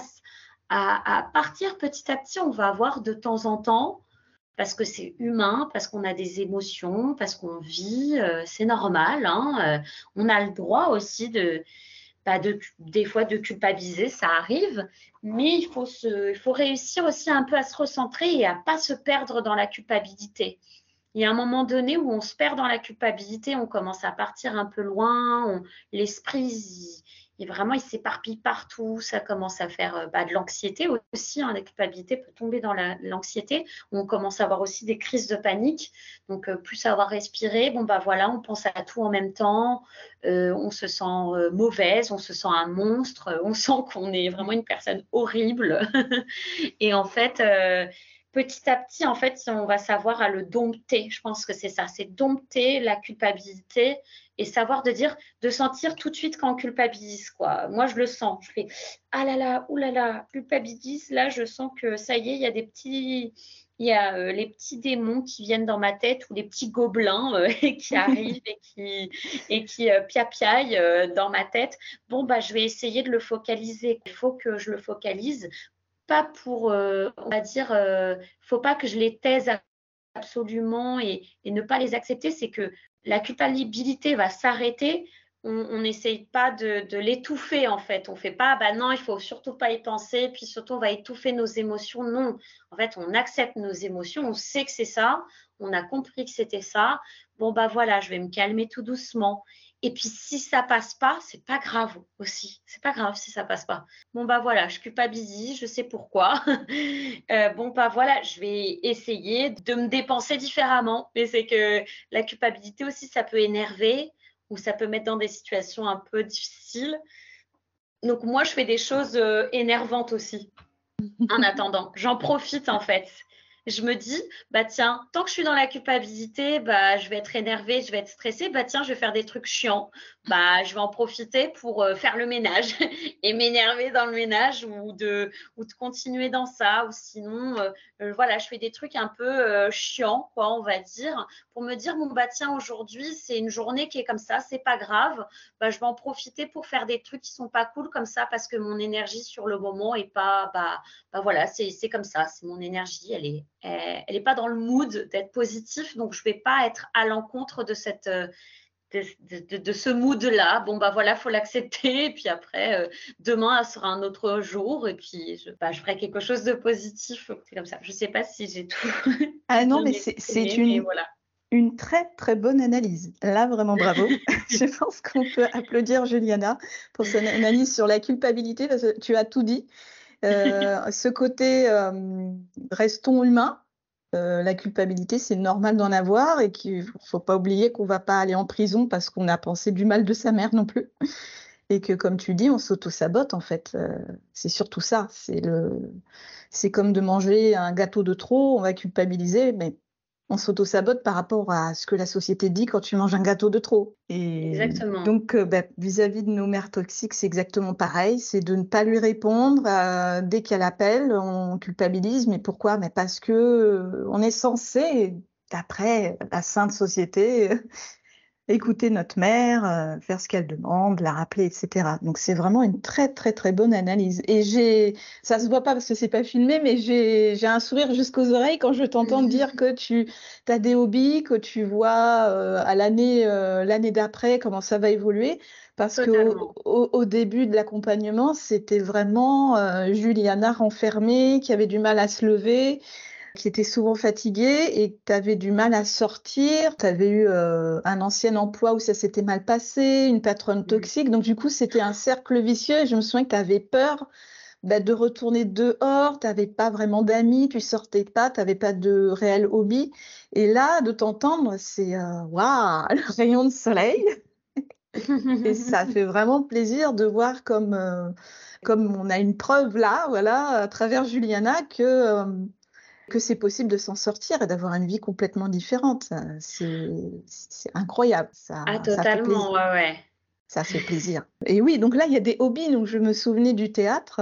à, partir petit à petit on va avoir de temps en temps parce que c'est humain, parce qu'on a des émotions, parce qu'on vit, euh, c'est normal. Hein, euh, on a le droit aussi de, bah, de, des fois de culpabiliser, ça arrive, mais il faut, se, il faut réussir aussi un peu à se recentrer et à pas se perdre dans la culpabilité. Il y a un moment donné où on se perd dans la culpabilité, on commence à partir un peu loin, l'esprit et vraiment, il s'éparpille partout. Ça commence à faire euh, bah, de l'anxiété aussi. Hein. La culpabilité peut tomber dans l'anxiété. on commence à avoir aussi des crises de panique. Donc, euh, plus savoir respirer. Bon, bah voilà, on pense à tout en même temps. Euh, on se sent mauvaise, on se sent un monstre. On *laughs* sent qu'on est vraiment une personne horrible. *laughs* et en fait, petit à petit, en fait, on va savoir à le dompter. Je pense que c'est ça, c'est dompter la culpabilité et savoir de dire, de sentir tout de suite quand on culpabilise, quoi. Moi, je le sens. Je fais, ah là là, oulala, là là, culpabilise. Là, je sens que ça y est, il y a des petits, il y a euh, les petits démons qui viennent dans ma tête ou les petits gobelins euh, *laughs* qui arrivent et qui, et qui euh, piapiaillent dans ma tête. Bon, bah, je vais essayer de le focaliser. Il faut que je le focalise pas pour, on va dire, faut pas que je les taise absolument et, ne pas les accepter. C'est que la culpabilité va s'arrêter. On n'essaye pas de, l'étouffer en fait. On fait pas, bah non, il faut surtout pas y penser. Puis surtout, on va étouffer nos émotions. Non, en fait, on accepte nos émotions. On sait que c'est ça. On a compris que c'était ça. Bon bah voilà, je vais me calmer tout doucement. Et puis si ça passe pas, c'est pas grave aussi. C'est pas grave si ça passe pas. Bon bah voilà, je culpabilise, je sais pourquoi. *laughs* Euh, bon bah voilà, je vais essayer de me dépenser différemment. Mais c'est que la culpabilité aussi, ça peut énerver ou ça peut mettre dans des situations un peu difficiles. Donc moi, je fais des choses euh, énervantes aussi. En attendant, j'en profite en fait je me dis, bah tiens, tant que je suis dans la culpabilité, bah je vais être énervée, je vais être stressée, bah tiens, je vais faire des trucs chiants. Bah je vais en profiter pour euh, faire le ménage *laughs* et m'énerver dans le ménage ou de ou de continuer dans ça ou sinon euh, euh, voilà, je fais des trucs un peu chiants quoi, on va dire, pour me dire bon bah tiens, aujourd'hui, c'est une journée qui est comme ça, c'est pas grave. Bah je vais en profiter pour faire des trucs qui sont pas cool comme ça parce que mon énergie sur le moment est pas bah, bah voilà, c'est comme ça, c'est mon énergie, elle est elle n'est pas dans le mood d'être positif, donc je vais pas être à l'encontre de cette de, ce mood-là. Bon, bah voilà, faut l'accepter. Et puis après, euh, demain, ça sera un autre jour. Et puis, je, bah, je ferai quelque chose de positif. C'est comme ça. Je ne sais pas si j'ai tout. Ah non, mais c'est une, une très, très bonne analyse. Là, vraiment bravo. *laughs* je pense qu'on peut applaudir Juliana pour son analyse sur la culpabilité parce que tu as tout dit. Euh, ce côté euh, restons humains, euh, la culpabilité, c'est normal d'en avoir et qu'il faut pas oublier qu'on va pas aller en prison parce qu'on a pensé du mal de sa mère non plus. *laughs* Et que, comme tu dis, on s'auto-sabote en fait. c'est surtout ça. C'est le, c'est comme de manger un gâteau de trop. On va culpabiliser, mais on s'auto-sabote par rapport à ce que la société dit quand tu manges un gâteau de trop. Et exactement. Donc, euh, bah, vis-à-vis de nos mères toxiques, c'est exactement pareil. C'est de ne pas lui répondre euh, dès qu'elle appelle. On culpabilise, mais pourquoi? Mais parce que euh, on est censé, d'après la sainte société, écouter notre mère, euh, faire ce qu'elle demande, la rappeler, etc. Donc c'est vraiment une très très très bonne analyse. Et j'ai, ça se voit pas parce que c'est pas filmé, mais j'ai, j'ai un sourire jusqu'aux oreilles quand je t'entends *laughs* dire que tu as des hobbies, que tu vois euh, à l'année euh, l'année d'après comment ça va évoluer. Parce que au, au, début de l'accompagnement, c'était vraiment Juliana renfermée, qui avait du mal à se lever, qui était souvent fatiguée et tu avais du mal à sortir, tu avais eu euh, un ancien emploi où ça s'était mal passé, une patronne toxique, donc du coup c'était un cercle vicieux et je me souviens que tu avais peur bah, de retourner dehors, tu n'avais pas vraiment d'amis, tu sortais pas, tu n'avais pas de réel hobby. Et là, de t'entendre, c'est euh, waouh, *laughs* le rayon de soleil. et ça *laughs* fait vraiment plaisir de voir comme, euh, comme on a une preuve là, voilà, à travers Juliana, que que c'est possible de s'en sortir et d'avoir une vie complètement différente. C'est incroyable. Ça, ah, totalement, ça ouais, ouais. Ça fait plaisir. Et oui, donc là, il y a des hobbies. Donc, je me souvenais du théâtre,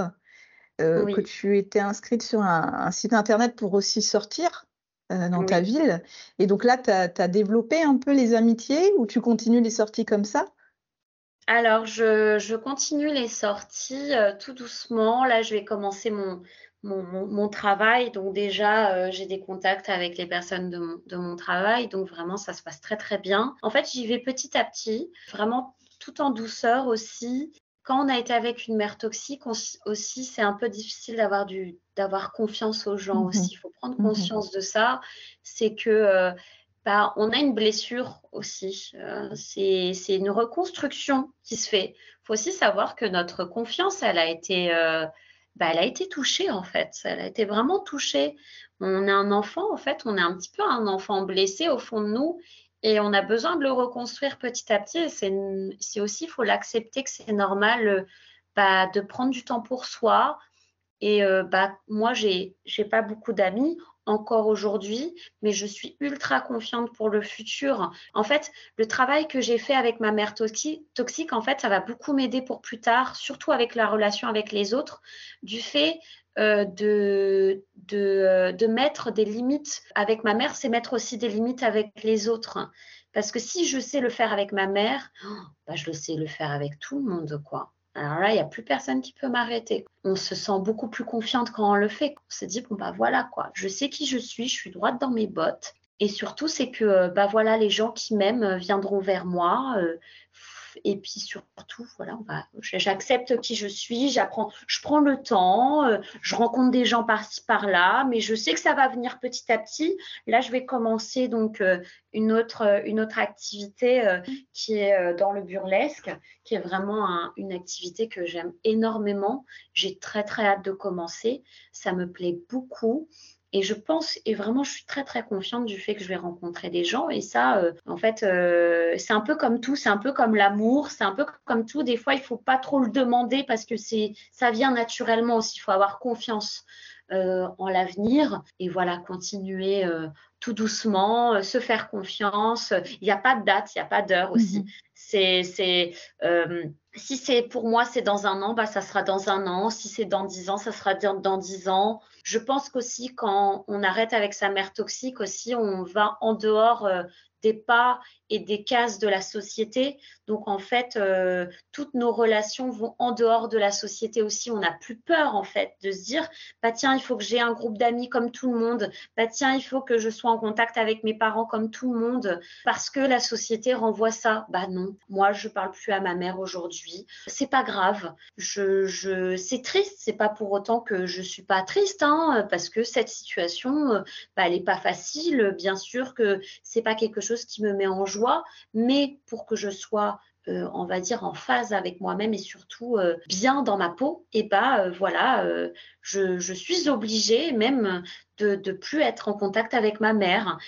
euh, que tu étais inscrite sur un, site internet pour aussi sortir euh, dans ta ville. Et donc là, tu as, as, développé un peu les amitiés ou tu continues les sorties comme ça? Alors, je, continue les sorties euh, tout doucement. Là, je vais commencer mon, mon, travail. Donc déjà, euh, j'ai des contacts avec les personnes de mon, de mon, travail. Donc vraiment, ça se passe très, très bien. En fait, j'y vais petit à petit, vraiment tout en douceur aussi. Quand on a été avec une mère toxique aussi, c'est un peu difficile d'avoir du d'avoir confiance aux gens mmh aussi. Il faut prendre mmh conscience de ça. C'est que euh, bah, on a une blessure aussi. Euh, c'est une reconstruction qui se fait. Il faut aussi savoir que notre confiance, elle a été bah, elle a été touchée en fait. Elle a été vraiment touchée. On est un enfant en fait, on est un petit peu un enfant blessé au fond de nous et on a besoin de le reconstruire petit à petit. C'est aussi, il faut l'accepter que c'est normal euh, bah, de prendre du temps pour soi. Et euh, bah, moi, j'ai pas beaucoup d'amis encore aujourd'hui, mais je suis ultra confiante pour le futur. En fait, le travail que j'ai fait avec ma mère toxique, en fait, ça va beaucoup m'aider pour plus tard, surtout avec la relation avec les autres, du fait euh, de, euh, de, mettre des limites avec ma mère, c'est mettre aussi des limites avec les autres. Parce que si je sais le faire avec ma mère, bah, je le sais le faire avec tout le monde, quoi. Alors là, il n'y a plus personne qui peut m'arrêter. On se sent beaucoup plus confiante quand on le fait. On se dit, bon, bah voilà, quoi. Je sais qui je suis, je suis droite dans mes bottes. Et surtout, c'est que, euh, bah voilà, les gens qui m'aiment viendront vers moi. Et puis surtout, voilà, j'accepte qui je suis, j'apprends, je prends le temps, euh, je rencontre des gens par-ci par-là, mais je sais que ça va venir petit à petit. Là, je vais commencer donc euh, une autre euh, une autre activité qui est dans le burlesque, qui est vraiment une activité que j'aime énormément. J'ai très très hâte de commencer. Ça me plaît beaucoup. Et je pense, et vraiment, je suis très, très confiante du fait que je vais rencontrer des gens. Et ça, euh, en fait, euh, c'est un peu comme tout, c'est un peu comme l'amour, c'est un peu comme tout. Des fois, il faut pas trop le demander parce que ça vient naturellement aussi. Il faut avoir confiance euh, en l'avenir et voilà, continuer tout doucement, se faire confiance. Il n'y a pas de date, il n'y a pas d'heure aussi. Mhm. C'est, c'est, si c'est pour moi, c'est dans un an, bah, ça sera dans un an. Si c'est dans dix ans, ça sera dans dix ans. Je pense qu'aussi, quand on arrête avec sa mère toxique, aussi, on va en dehors euh, des pas et des cases de la société. Donc en fait, euh, toutes nos relations vont en dehors de la société aussi. On n'a plus peur en fait de se dire, bah tiens, il faut que j'ai un groupe d'amis comme tout le monde. Bah tiens, il faut que je sois en contact avec mes parents comme tout le monde parce que la société renvoie ça. Bah non, moi je parle plus à ma mère aujourd'hui. C'est pas grave. C'est triste. C'est pas pour autant que je suis pas triste, hein, parce que cette situation, euh, bah, elle est pas facile. Bien sûr que c'est pas quelque chose qui me met en joie, mais pour que je sois euh, on va dire en phase avec moi-même et surtout euh, bien dans ma peau, et bah euh, voilà, je, je, suis obligée même de ne plus être en contact avec ma mère.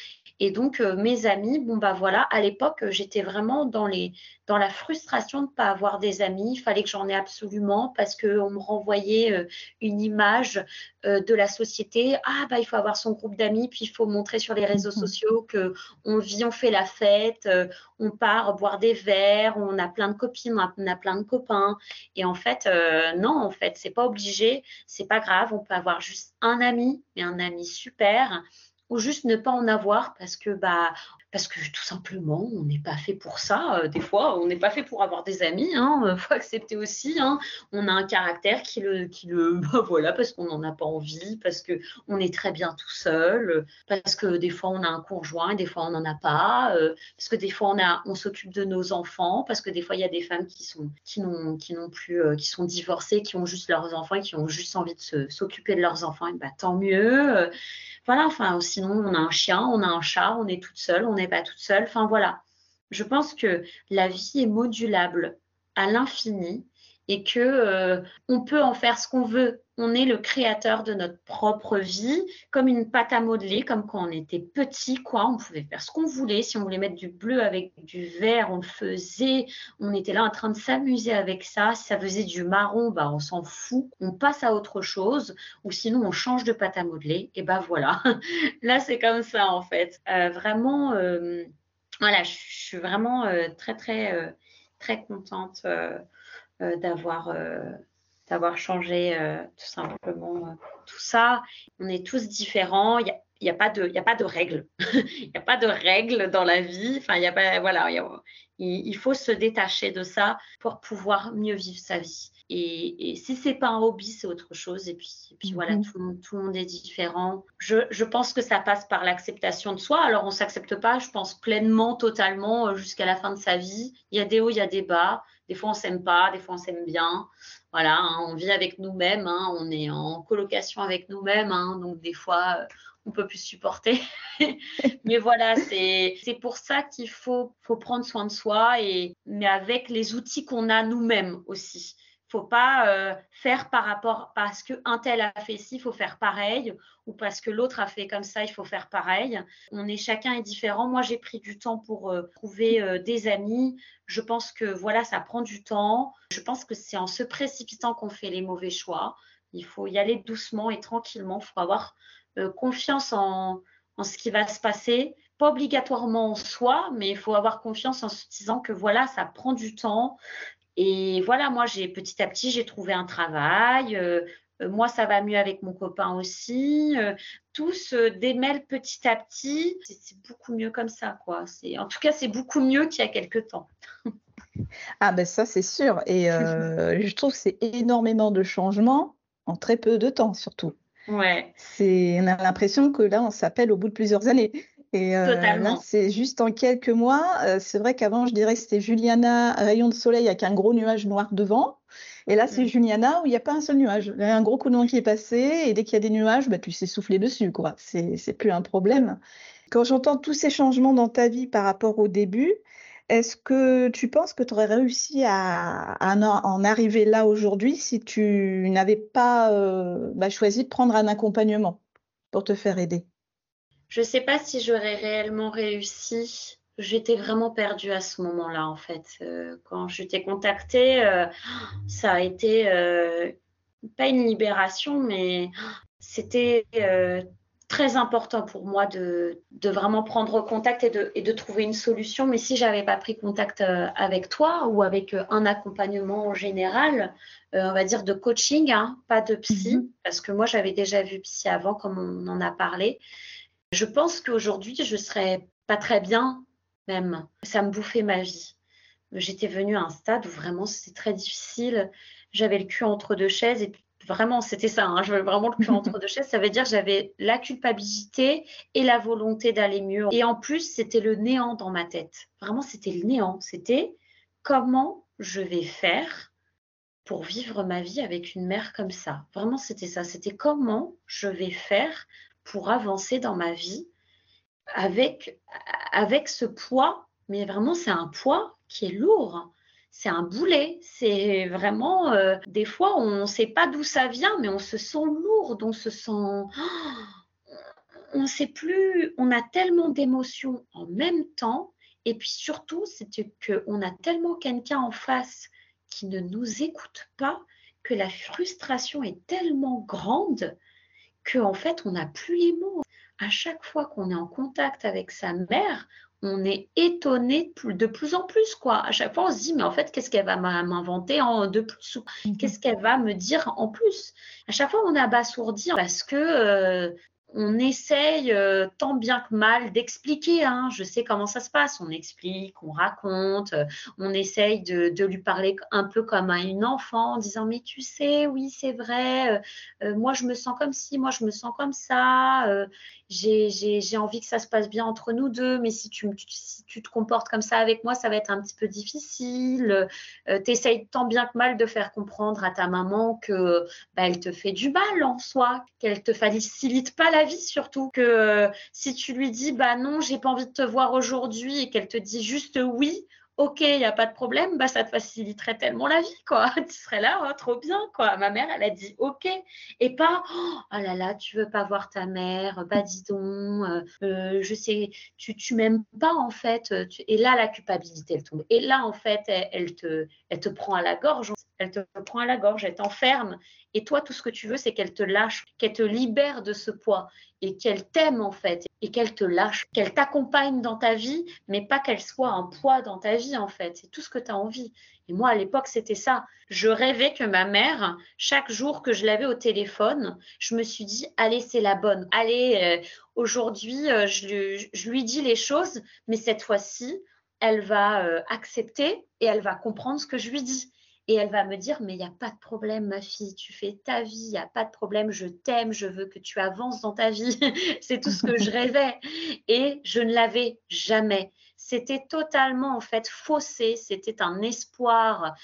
Et donc, euh, mes amis, bon, bah voilà, à l'époque, j'étais vraiment dans, les, dans la frustration de ne pas avoir des amis. Il fallait que j'en ai absolument parce qu'on me renvoyait euh, une image euh, de la société. Ah, bah, il faut avoir son groupe d'amis, puis il faut montrer sur les réseaux mmh sociaux qu'on vit, on fait la fête, on part boire des verres, on a plein de copines, on a, plein de copains. Et en fait, non, en fait, c'est pas obligé, c'est pas grave. On peut avoir juste un ami, mais un ami super ou juste ne pas en avoir parce que bah parce que tout simplement on n'est pas fait pour ça. Euh, des fois on n'est pas fait pour avoir des amis hein. Euh, faut accepter aussi hein. on a un caractère qui le *laughs* bah, voilà parce qu'on n'en a pas envie parce que on est très bien tout seul parce que des fois on a un conjoint et des fois on n'en a pas euh, parce que des fois on a on s'occupe de nos enfants parce que des fois il y a des femmes qui sont qui n'ont plus qui sont divorcées qui ont juste leurs enfants et qui ont juste envie de s'occuper de leurs enfants. Bah tant mieux voilà, sinon, on a un chien, on a un chat, on est toute seule, on n'est pas toute seule. Enfin, voilà. Je pense que la vie est modulable à l'infini et que euh, on peut en faire ce qu'on veut. On est le créateur de notre propre vie, comme une pâte à modeler, comme quand on était petit, quoi. On pouvait faire ce qu'on voulait. Si on voulait mettre du bleu avec du vert, on le faisait. On était là en train de s'amuser avec ça. Si ça faisait du marron, bah on s'en fout. On passe à autre chose, ou sinon on change de pâte à modeler. Et ben voilà. *laughs* là c'est comme ça en fait. Euh, vraiment, euh, voilà, je suis vraiment très très très contente. Euh, d'avoir euh, d'avoir changé tout simplement tout ça. On est tous différents. A, pas de, a pas de règles. *laughs* Il n'y a pas de règles dans la vie. Enfin, il y a pas, voilà, il, faut se détacher de ça pour pouvoir mieux vivre sa vie. Et, et si c'est pas un hobby, c'est autre chose. Et puis, puis voilà, mhm. tout, tout, le monde est différent. Je, je pense que ça passe par l'acceptation de soi. Alors, on s'accepte pas, je pense, pleinement, totalement, euh, jusqu'à la fin de sa vie. Il y a des hauts, il y a des bas. Des fois, on s'aime pas, des fois, on s'aime bien. Voilà, hein, on vit avec nous-mêmes, hein, on est en colocation avec nous-mêmes. Hein, donc, des fois, euh, on peut plus supporter. *laughs* mais voilà, c'est pour ça qu'il faut, faut prendre soin de soi, et, mais avec les outils qu'on a nous-mêmes aussi faut pas euh, faire par rapport parce que un tel a fait ci, il faut faire pareil, ou parce que l'autre a fait comme ça, il faut faire pareil. On est chacun est différent. Moi, j'ai pris du temps pour euh, trouver euh, des amis. Je pense que voilà, ça prend du temps. Je pense que c'est en se précipitant qu'on fait les mauvais choix. Il faut y aller doucement et tranquillement. Il faut avoir confiance en, en ce qui va se passer pas obligatoirement en soi, mais il faut avoir confiance en se disant que voilà, ça prend du temps, et voilà, moi, j'ai petit à petit, j'ai trouvé un travail. Euh, euh, moi, ça va mieux avec mon copain aussi. Euh, tout se démêle petit à petit. C'est beaucoup mieux comme ça, quoi. En tout cas, c'est beaucoup mieux qu'il y a quelques temps. *laughs* ah ben ça, c'est sûr. Et *laughs* je trouve que c'est énormément de changements en très peu de temps, surtout. Ouais. On a l'impression que là, on s'appelle au bout de plusieurs années. Et euh, c'est juste en quelques mois. Euh, c'est vrai qu'avant, je dirais que c'était Juliana, rayon de soleil avec un gros nuage noir devant. Et là, c'est mm. Juliana où il n'y a pas un seul nuage. Il y a un gros coup de vent qui est passé et dès qu'il y a des nuages, bah, tu sais souffler dessus. quoi. C'est plus un problème. Quand j'entends tous ces changements dans ta vie par rapport au début, est-ce que tu penses que tu aurais réussi à, en arriver là aujourd'hui si tu n'avais pas euh, bah, choisi de prendre un accompagnement pour te faire aider? Je ne sais pas si j'aurais réellement réussi. J'étais vraiment perdue à ce moment-là, en fait. Euh, quand je t'ai contactée, euh, ça a été pas une libération, mais c'était très important pour moi de, vraiment prendre contact et de, trouver une solution. Mais si j'avais pas pris contact avec toi ou avec un accompagnement en général, on va dire de coaching, hein, pas de psy, mm-hmm. parce que moi j'avais déjà vu psy avant, comme on en a parlé. Je pense qu'aujourd'hui, je serais pas très bien, même. Ça me bouffait ma vie. J'étais venue à un stade où vraiment c'était très difficile. J'avais le cul entre deux chaises et vraiment c'était ça. Hein. J'avais vraiment le cul entre deux chaises. Ça veut dire que j'avais la culpabilité et la volonté d'aller mieux. Et en plus, c'était le néant dans ma tête. Vraiment, c'était le néant. C'était comment je vais faire pour vivre ma vie avec une mère comme ça. Vraiment, c'était ça. C'était comment je vais faire pour avancer dans ma vie avec, avec ce poids. Mais vraiment, c'est un poids qui est lourd. C'est un boulet. C'est vraiment, euh, des fois, on ne sait pas d'où ça vient, mais on se sent lourd, on se sent... *gasps* on ne sait plus, on a tellement d'émotions en même temps. Et puis surtout, c'est qu'on a tellement quelqu'un en face qui ne nous écoute pas que la frustration est tellement grande qu'en fait, on n'a plus les mots. À chaque fois qu'on est en contact avec sa mère, on est étonné de plus en plus, quoi. À chaque fois, on se dit, mais en fait, qu'est-ce qu'elle va m'inventer de plus mhm. Qu'est-ce qu'elle va me dire en plus? À chaque fois, on est abasourdi parce que euh, on essaye euh, tant bien que mal d'expliquer. Hein. Je sais comment ça se passe. On explique, on raconte, euh, on essaye de, lui parler un peu comme à une enfant en disant mais tu sais, oui c'est vrai. Euh, moi je me sens comme ci, moi je me sens comme ça. J'ai envie que ça se passe bien entre nous deux, mais si tu, si tu, te comportes comme ça avec moi, ça va être un petit peu difficile. tu essayes tant bien que mal de faire comprendre à ta maman que bah, elle te fait du mal en soi, qu'elle te facilite pas la vie surtout que euh, si tu lui dis bah non, j'ai pas envie de te voir aujourd'hui et qu'elle te dit juste oui, ok, il n'y a pas de problème, bah, ça te faciliterait tellement la vie, quoi. *laughs* tu serais là, oh, trop bien, quoi. Ma mère, elle a dit ok. Et pas, oh, oh là là, tu veux pas voir ta mère, bah dis donc, euh, euh, je sais, tu, tu m'aimes pas, en fait. Et là, la culpabilité, elle tombe. Et là, en fait, elle, te, elle te prend à la gorge. Elle te prend à la gorge, elle t'enferme. Et toi, tout ce que tu veux, c'est qu'elle te lâche, qu'elle te libère de ce poids et qu'elle t'aime en fait et qu'elle te lâche, qu'elle t'accompagne dans ta vie, mais pas qu'elle soit un poids dans ta vie en fait. C'est tout ce que tu as envie. Et moi, à l'époque, c'était ça. Je rêvais que ma mère, chaque jour que je l'avais au téléphone, je me suis dit, allez, c'est la bonne. Allez, euh, aujourd'hui, euh, je, lui dis les choses, mais cette fois-ci, elle va euh, accepter et elle va comprendre ce que je lui dis. Et elle va me dire, mais il n'y a pas de problème, ma fille, tu fais ta vie, il n'y a pas de problème, je t'aime, je veux que tu avances dans ta vie. *laughs* c'est tout ce que je rêvais. Et je ne l'avais jamais. C'était totalement, en fait, faussé. C'était un espoir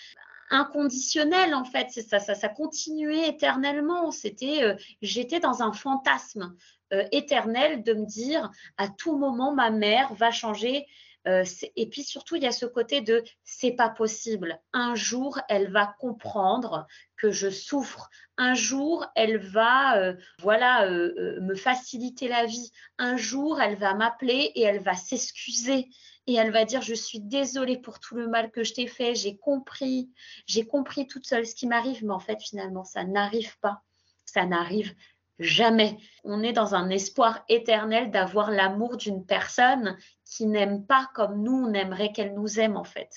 inconditionnel, en fait. Ça, ça, ça continuait éternellement. C'était, euh, j'étais dans un fantasme euh, éternel de me dire, à tout moment, ma mère va changer euh, et puis surtout, il y a ce côté de c'est pas possible. Un jour, elle va comprendre que je souffre. Un jour, elle va, euh, voilà, euh, me faciliter la vie. Un jour, elle va m'appeler et elle va s'excuser et elle va dire je suis désolée pour tout le mal que je t'ai fait. J'ai compris, j'ai compris toute seule ce qui m'arrive, mais en fait, finalement, ça n'arrive pas. Ça n'arrive Jamais. On est dans un espoir éternel d'avoir l'amour d'une personne qui n'aime pas comme nous, on aimerait qu'elle nous aime en fait.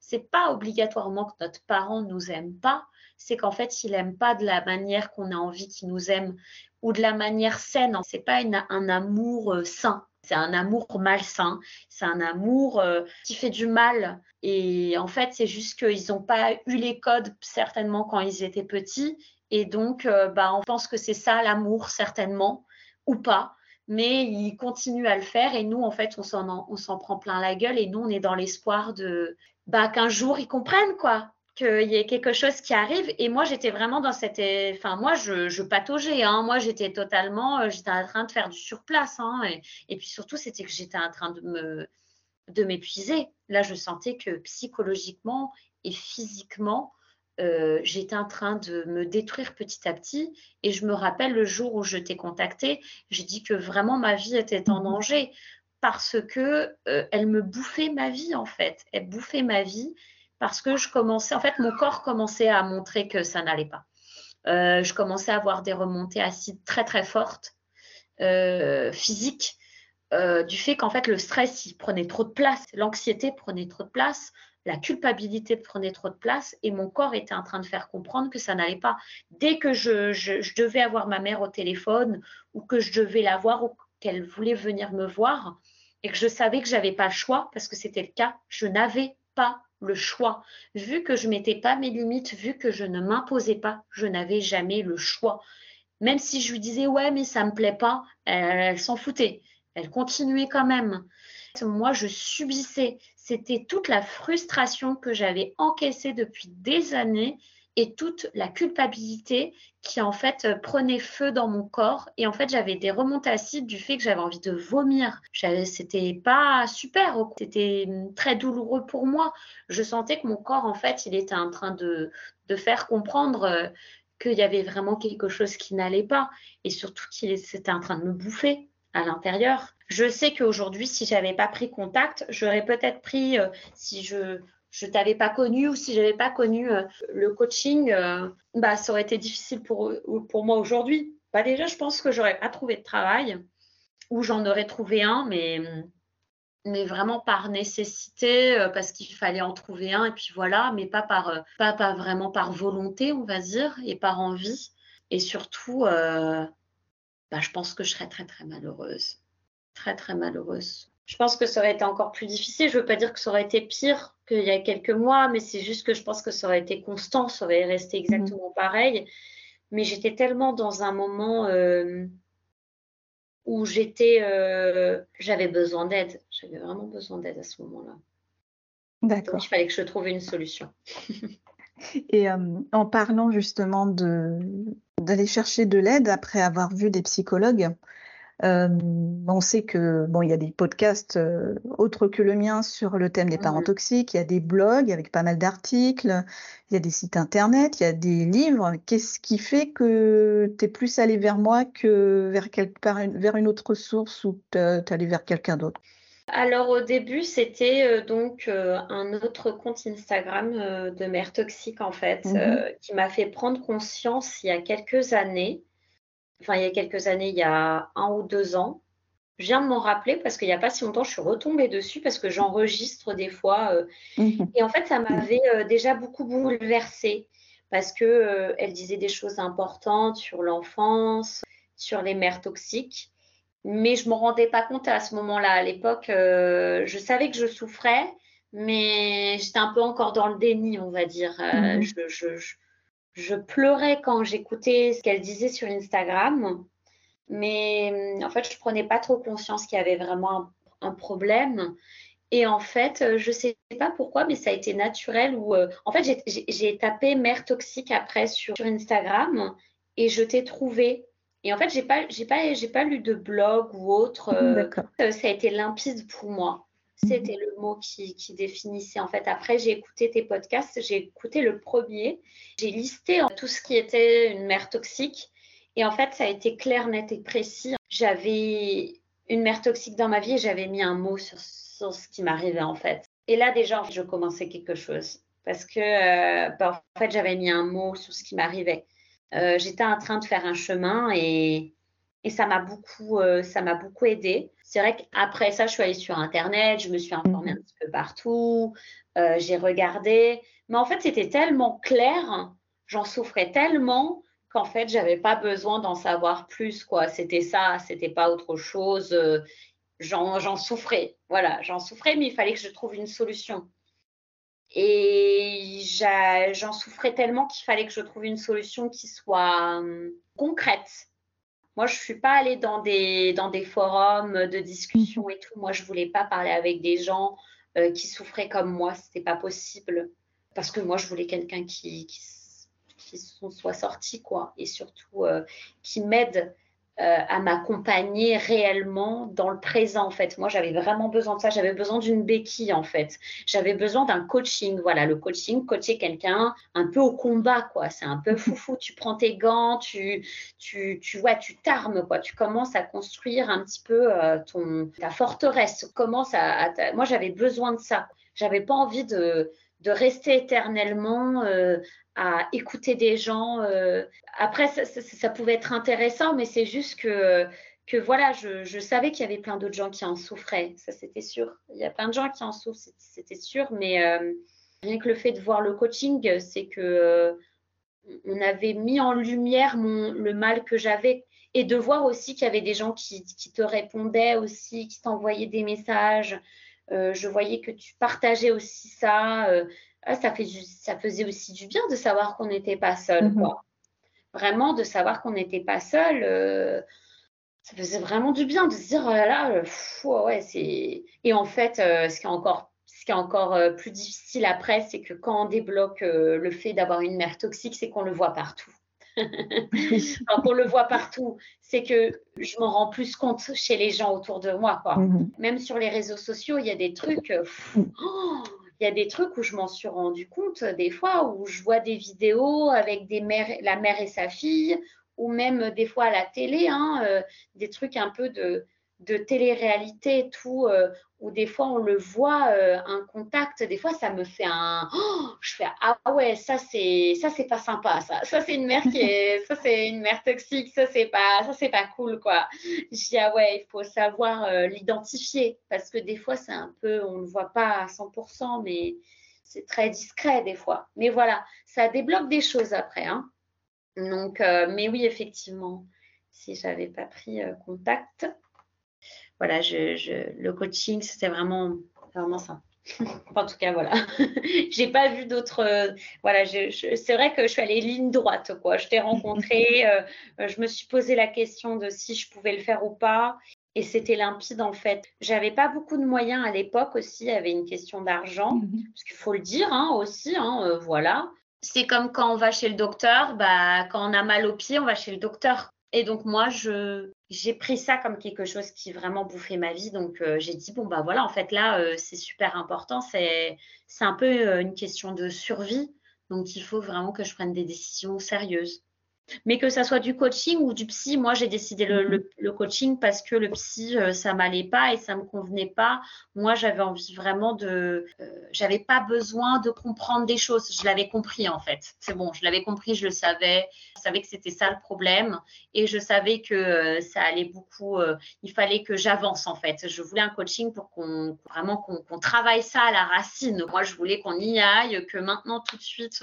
C'est pas obligatoirement que notre parent nous aime pas, c'est qu'en fait il aime pas de la manière qu'on a envie qu'il nous aime ou de la manière saine. C'est pas un amour euh, sain. C'est un amour malsain, c'est un amour euh, qui fait du mal. Et en fait, c'est juste qu'ils n'ont pas eu les codes certainement quand ils étaient petits et donc, euh, bah, on pense que c'est ça l'amour, certainement, ou pas. Mais il continue à le faire et nous, en fait, on s'en prend plein la gueule et nous, on est dans l'espoir de bah, qu'un jour, ils comprennent, quoi qu'il y ait quelque chose qui arrive. Et moi, j'étais vraiment dans cette. Enfin, moi, je, je pataugeais. Hein. Moi, j'étais totalement. Euh, j'étais en train de faire du surplace. Hein. Et, et, puis surtout, c'était que j'étais en train de me de m'épuiser. Là, je sentais que psychologiquement et physiquement, euh, j'étais en train de me détruire petit à petit. Et je me rappelle le jour où je t'ai contacté, j'ai dit que vraiment ma vie était en danger parce que euh, elle me bouffait ma vie en fait. Elle bouffait ma vie parce que je commençais, en fait, mon corps commençait à montrer que ça n'allait pas. Euh, je commençais à avoir des remontées acides très très fortes, physiques, du fait qu'en fait le stress il prenait trop de place, l'anxiété prenait trop de place, la culpabilité prenait trop de place et mon corps était en train de faire comprendre que ça n'allait pas. Dès que je, devais avoir ma mère au téléphone ou que je devais la voir ou qu'elle voulait venir me voir et que je savais que j'avais pas le choix parce que c'était le cas, je n'avais pas le choix. Vu que je mettais pas mes limites, vu que je ne m'imposais pas, je n'avais jamais le choix. Même si je lui disais ouais mais ça me plaît pas, elle s'en foutait. Elle continuait quand même. Moi, je subissais c'était toute la frustration que j'avais encaissée depuis des années et toute la culpabilité qui en fait euh, prenait feu dans mon corps et en fait j'avais des remontées acides du fait que j'avais envie de vomir. C'était pas super, c'était hum, très douloureux pour moi. Je sentais que mon corps en fait il était en train de, de faire comprendre euh, qu'il y avait vraiment quelque chose qui n'allait pas et surtout qu'il était en train de me bouffer à l'intérieur. Je sais qu'aujourd'hui, si j'avais pas pris contact, j'aurais peut-être pris, euh, si je je t'avais pas connu ou si j'avais pas connu euh, le coaching, euh, bah ça aurait été difficile pour pour moi aujourd'hui. Bah déjà, je pense que j'aurais pas trouvé de travail ou j'en aurais trouvé un, mais mais vraiment par nécessité parce qu'il fallait en trouver un et puis voilà, mais pas par pas, pas vraiment par volonté, on va dire, et par envie. Et surtout, bah, je pense que je serais très très malheureuse très très malheureuse. Je pense que ça aurait été encore plus difficile. Je ne veux pas dire que ça aurait été pire qu'il y a quelques mois, mais c'est juste que je pense que ça aurait été constant, ça aurait resté exactement mhm. pareil. Mais j'étais tellement dans un moment euh, où j'étais, euh, j'avais besoin d'aide. J'avais vraiment besoin d'aide à ce moment-là. D'accord. il fallait que je trouve une solution. *laughs* Et euh, en parlant justement d'aller chercher de l'aide après avoir vu des psychologues, euh, on sait que bon, il y a des podcasts euh, autres que le mien sur le thème des parents toxiques. Il y a des blogs avec pas mal d'articles. Il y a des sites internet. Il y a des livres. Qu'est-ce qui fait que tu es plus allé vers moi que vers, quelque part, vers une autre source ou tu es allé vers quelqu'un d'autre? Alors au début, c'était euh, donc euh, un autre compte Instagram euh, de mère toxique en fait, mhm. qui m'a fait prendre conscience il y a quelques années, enfin il y a quelques années, il y a un ou deux ans. Je viens de m'en rappeler parce qu'il n'y a pas si longtemps, je suis retombée dessus parce que j'enregistre des fois. Mhm. Et en fait, ça m'avait déjà beaucoup bouleversée parce que elle disait des choses importantes sur l'enfance, sur les mères toxiques mais je ne me rendais pas compte à ce moment-là. À l'époque, euh, je savais que je souffrais, mais j'étais un peu encore dans le déni, on va dire. Euh, mhm. je, pleurais quand j'écoutais ce qu'elle disait sur Instagram, mais en fait, je ne prenais pas trop conscience qu'il y avait vraiment un, problème. Et en fait, je ne sais pas pourquoi, mais ça a été naturel. Où, euh, en fait, j'ai tapé mère toxique après sur, sur Instagram et je t'ai trouvé et en fait, j'ai pas, j'ai pas, j'ai pas lu de blog ou autre. Euh, euh, ça a été limpide pour moi. C'était le mot qui, qui, définissait. En fait, après, j'ai écouté tes podcasts. J'ai écouté le premier. J'ai listé tout ce qui était une mère toxique. Et en fait, ça a été clair, net et précis. J'avais une mère toxique dans ma vie et j'avais mis un mot sur, sur ce qui m'arrivait en fait. Et là, déjà, je commençais quelque chose. Parce que, euh, bah, en fait, j'avais mis un mot sur ce qui m'arrivait. Euh, j'étais en train de faire un chemin et, et ça m'a beaucoup, euh, ça m'a beaucoup aidé. C'est vrai qu'après ça, je suis allée sur Internet, je me suis informée un petit peu partout, euh, j'ai regardé. Mais en fait, c'était tellement clair, j'en souffrais tellement qu'en fait, j'avais pas besoin d'en savoir plus. quoi. C'était ça, c'était pas autre chose. j'en souffrais, voilà, j'en souffrais, mais il fallait que je trouve une solution. Et j'en souffrais tellement qu'il fallait que je trouve une solution qui soit hum, concrète. Moi, je ne suis pas allée dans des, forums de discussion et tout. Moi, je ne voulais pas parler avec des gens euh, qui souffraient comme moi. Ce n'était pas possible. Parce que moi, je voulais quelqu'un qui, qui, soit sorti, quoi. Et surtout, euh, qui m'aide euh, à m'accompagner réellement dans le présent en fait. Moi, j'avais vraiment besoin de ça. J'avais besoin d'une béquille en fait. J'avais besoin d'un coaching. Voilà, le coaching, coacher quelqu'un un peu au combat quoi. C'est un peu *laughs* foufou. Tu prends tes gants, tu, tu, tu vois, tu t'armes quoi. Tu commences à construire un petit peu euh, ton ta forteresse. Commence à, moi, j'avais besoin de ça. J'avais pas envie de de rester éternellement euh, à écouter des gens. Euh. Après, ça, pouvait être intéressant, mais c'est juste que, que voilà, je, savais qu'il y avait plein d'autres gens qui en souffraient. Ça, c'était sûr. Il y a plein de gens qui en souffrent, c'était sûr. Mais euh, rien que le fait de voir le coaching, c'est que on avait mis en lumière mon, le mal que j'avais et de voir aussi qu'il y avait des gens qui, qui te répondaient aussi, qui t'envoyaient des messages. Euh, je voyais que tu partageais aussi ça. Euh, ah, ça, fait, ça faisait aussi du bien de savoir qu'on n'était pas seul. Mhm. Vraiment, de savoir qu'on n'était pas seul. Euh, ça faisait vraiment du bien de se dire, oh là là, ouais, c'est. Et en fait, ce qui est encore ce qui est encore plus difficile après, c'est que quand on débloque le fait d'avoir une mère toxique, c'est qu'on le voit partout. *laughs* Quand on le voit partout, c'est que je m'en rends plus compte chez les gens autour de moi. Quoi. Mhm. Même sur les réseaux sociaux, il y a des trucs. Euh, mm. oh, il y a des trucs où je m'en suis rendu compte des fois où je vois des vidéos avec des mères, la mère et sa fille ou même des fois à la télé, hein, euh, des trucs un peu de, de télé-réalité et tout, euh, où des fois on le voit, euh, un contact, des fois ça me fait un. Oh, je fais Ah ouais, ça c'est ça c'est pas sympa, ça. Ça c'est une mère qui est. *laughs* ça c'est une mère toxique, ça c'est pas, ça c'est pas cool, quoi. Je dis Ah ouais, il faut savoir euh, l'identifier, parce que des fois c'est un peu. On le voit pas à 100%, mais c'est très discret des fois. Mais voilà, ça débloque des choses après, hein. Donc, mais oui, effectivement, si j'avais pas pris contact, voilà, je, le coaching, c'était vraiment, vraiment ça. *laughs* en tout cas, voilà. *laughs* j'ai pas vu d'autres. Euh, voilà, c'est vrai que je suis allée ligne droite, quoi. Je t'ai rencontré, *laughs* euh, euh, je me suis posé la question de si je pouvais le faire ou pas. Et c'était limpide en fait. J'avais pas beaucoup de moyens à l'époque aussi. Il y avait une question d'argent, mhm. parce qu'il faut le dire hein, aussi. Hein, voilà. C'est comme quand on va chez le docteur. Bah, quand on a mal au pied, on va chez le docteur. Et donc moi, je j'ai pris ça comme quelque chose qui vraiment bouffait ma vie. Donc euh, j'ai dit bon bah voilà, en fait là, euh, c'est super important. C'est un peu euh, une question de survie. Donc il faut vraiment que je prenne des décisions sérieuses. Mais que ça soit du coaching ou du psy, moi j'ai décidé le, coaching parce que le psy euh, ça m'allait pas et ça me convenait pas. Moi j'avais envie vraiment de, euh, j'avais pas besoin de comprendre des choses. Je l'avais compris en fait. C'est bon, je l'avais compris, je le savais. Je savais que c'était ça le problème et je savais que euh, ça allait beaucoup. il fallait que j'avance en fait. Je voulais un coaching pour qu'on vraiment qu'on travaille ça à la racine. Moi je voulais qu'on y aille, que maintenant tout de suite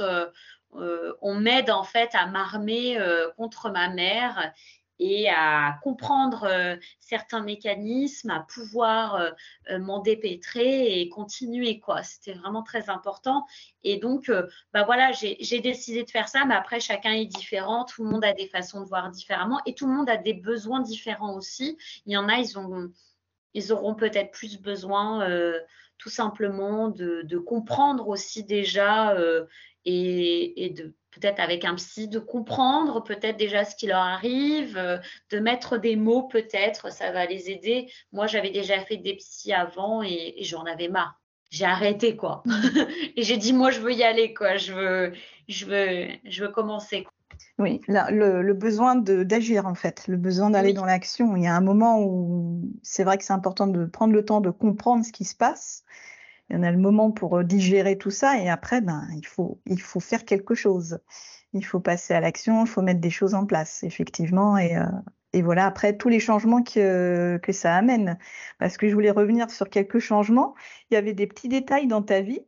euh, on m'aide en fait à m'armer euh, contre ma mère et à comprendre euh, certains mécanismes, à pouvoir m'en dépêtrer et continuer quoi. C'était vraiment très important. Et donc, bah voilà, j'ai décidé de faire ça, mais après chacun est différent, tout le monde a des façons de voir différemment et tout le monde a des besoins différents aussi. Il y en a, ils ont, ils auront peut-être plus besoin tout simplement de, de, comprendre aussi déjà et, de peut-être avec un psy de comprendre peut-être déjà ce qui leur arrive, euh, de mettre des mots peut-être, ça va les aider. Moi, j'avais déjà fait des psys avant et, j'en avais marre. J'ai arrêté quoi. *laughs* et j'ai dit moi je veux y aller quoi, je veux je veux je veux commencer. Oui, le, besoin d'agir en fait, le besoin d'aller dans l'action. Il y a un moment où c'est vrai que c'est important de prendre le temps de comprendre ce qui se passe il y en a le moment pour euh, digérer tout ça et après, ben, il faut, faire quelque chose. Il faut passer à l'action, il faut mettre des choses en place, effectivement. Et, euh, et voilà, après, tous les changements que, que ça amène. Parce que je voulais revenir sur quelques changements. Il y avait des petits détails dans ta vie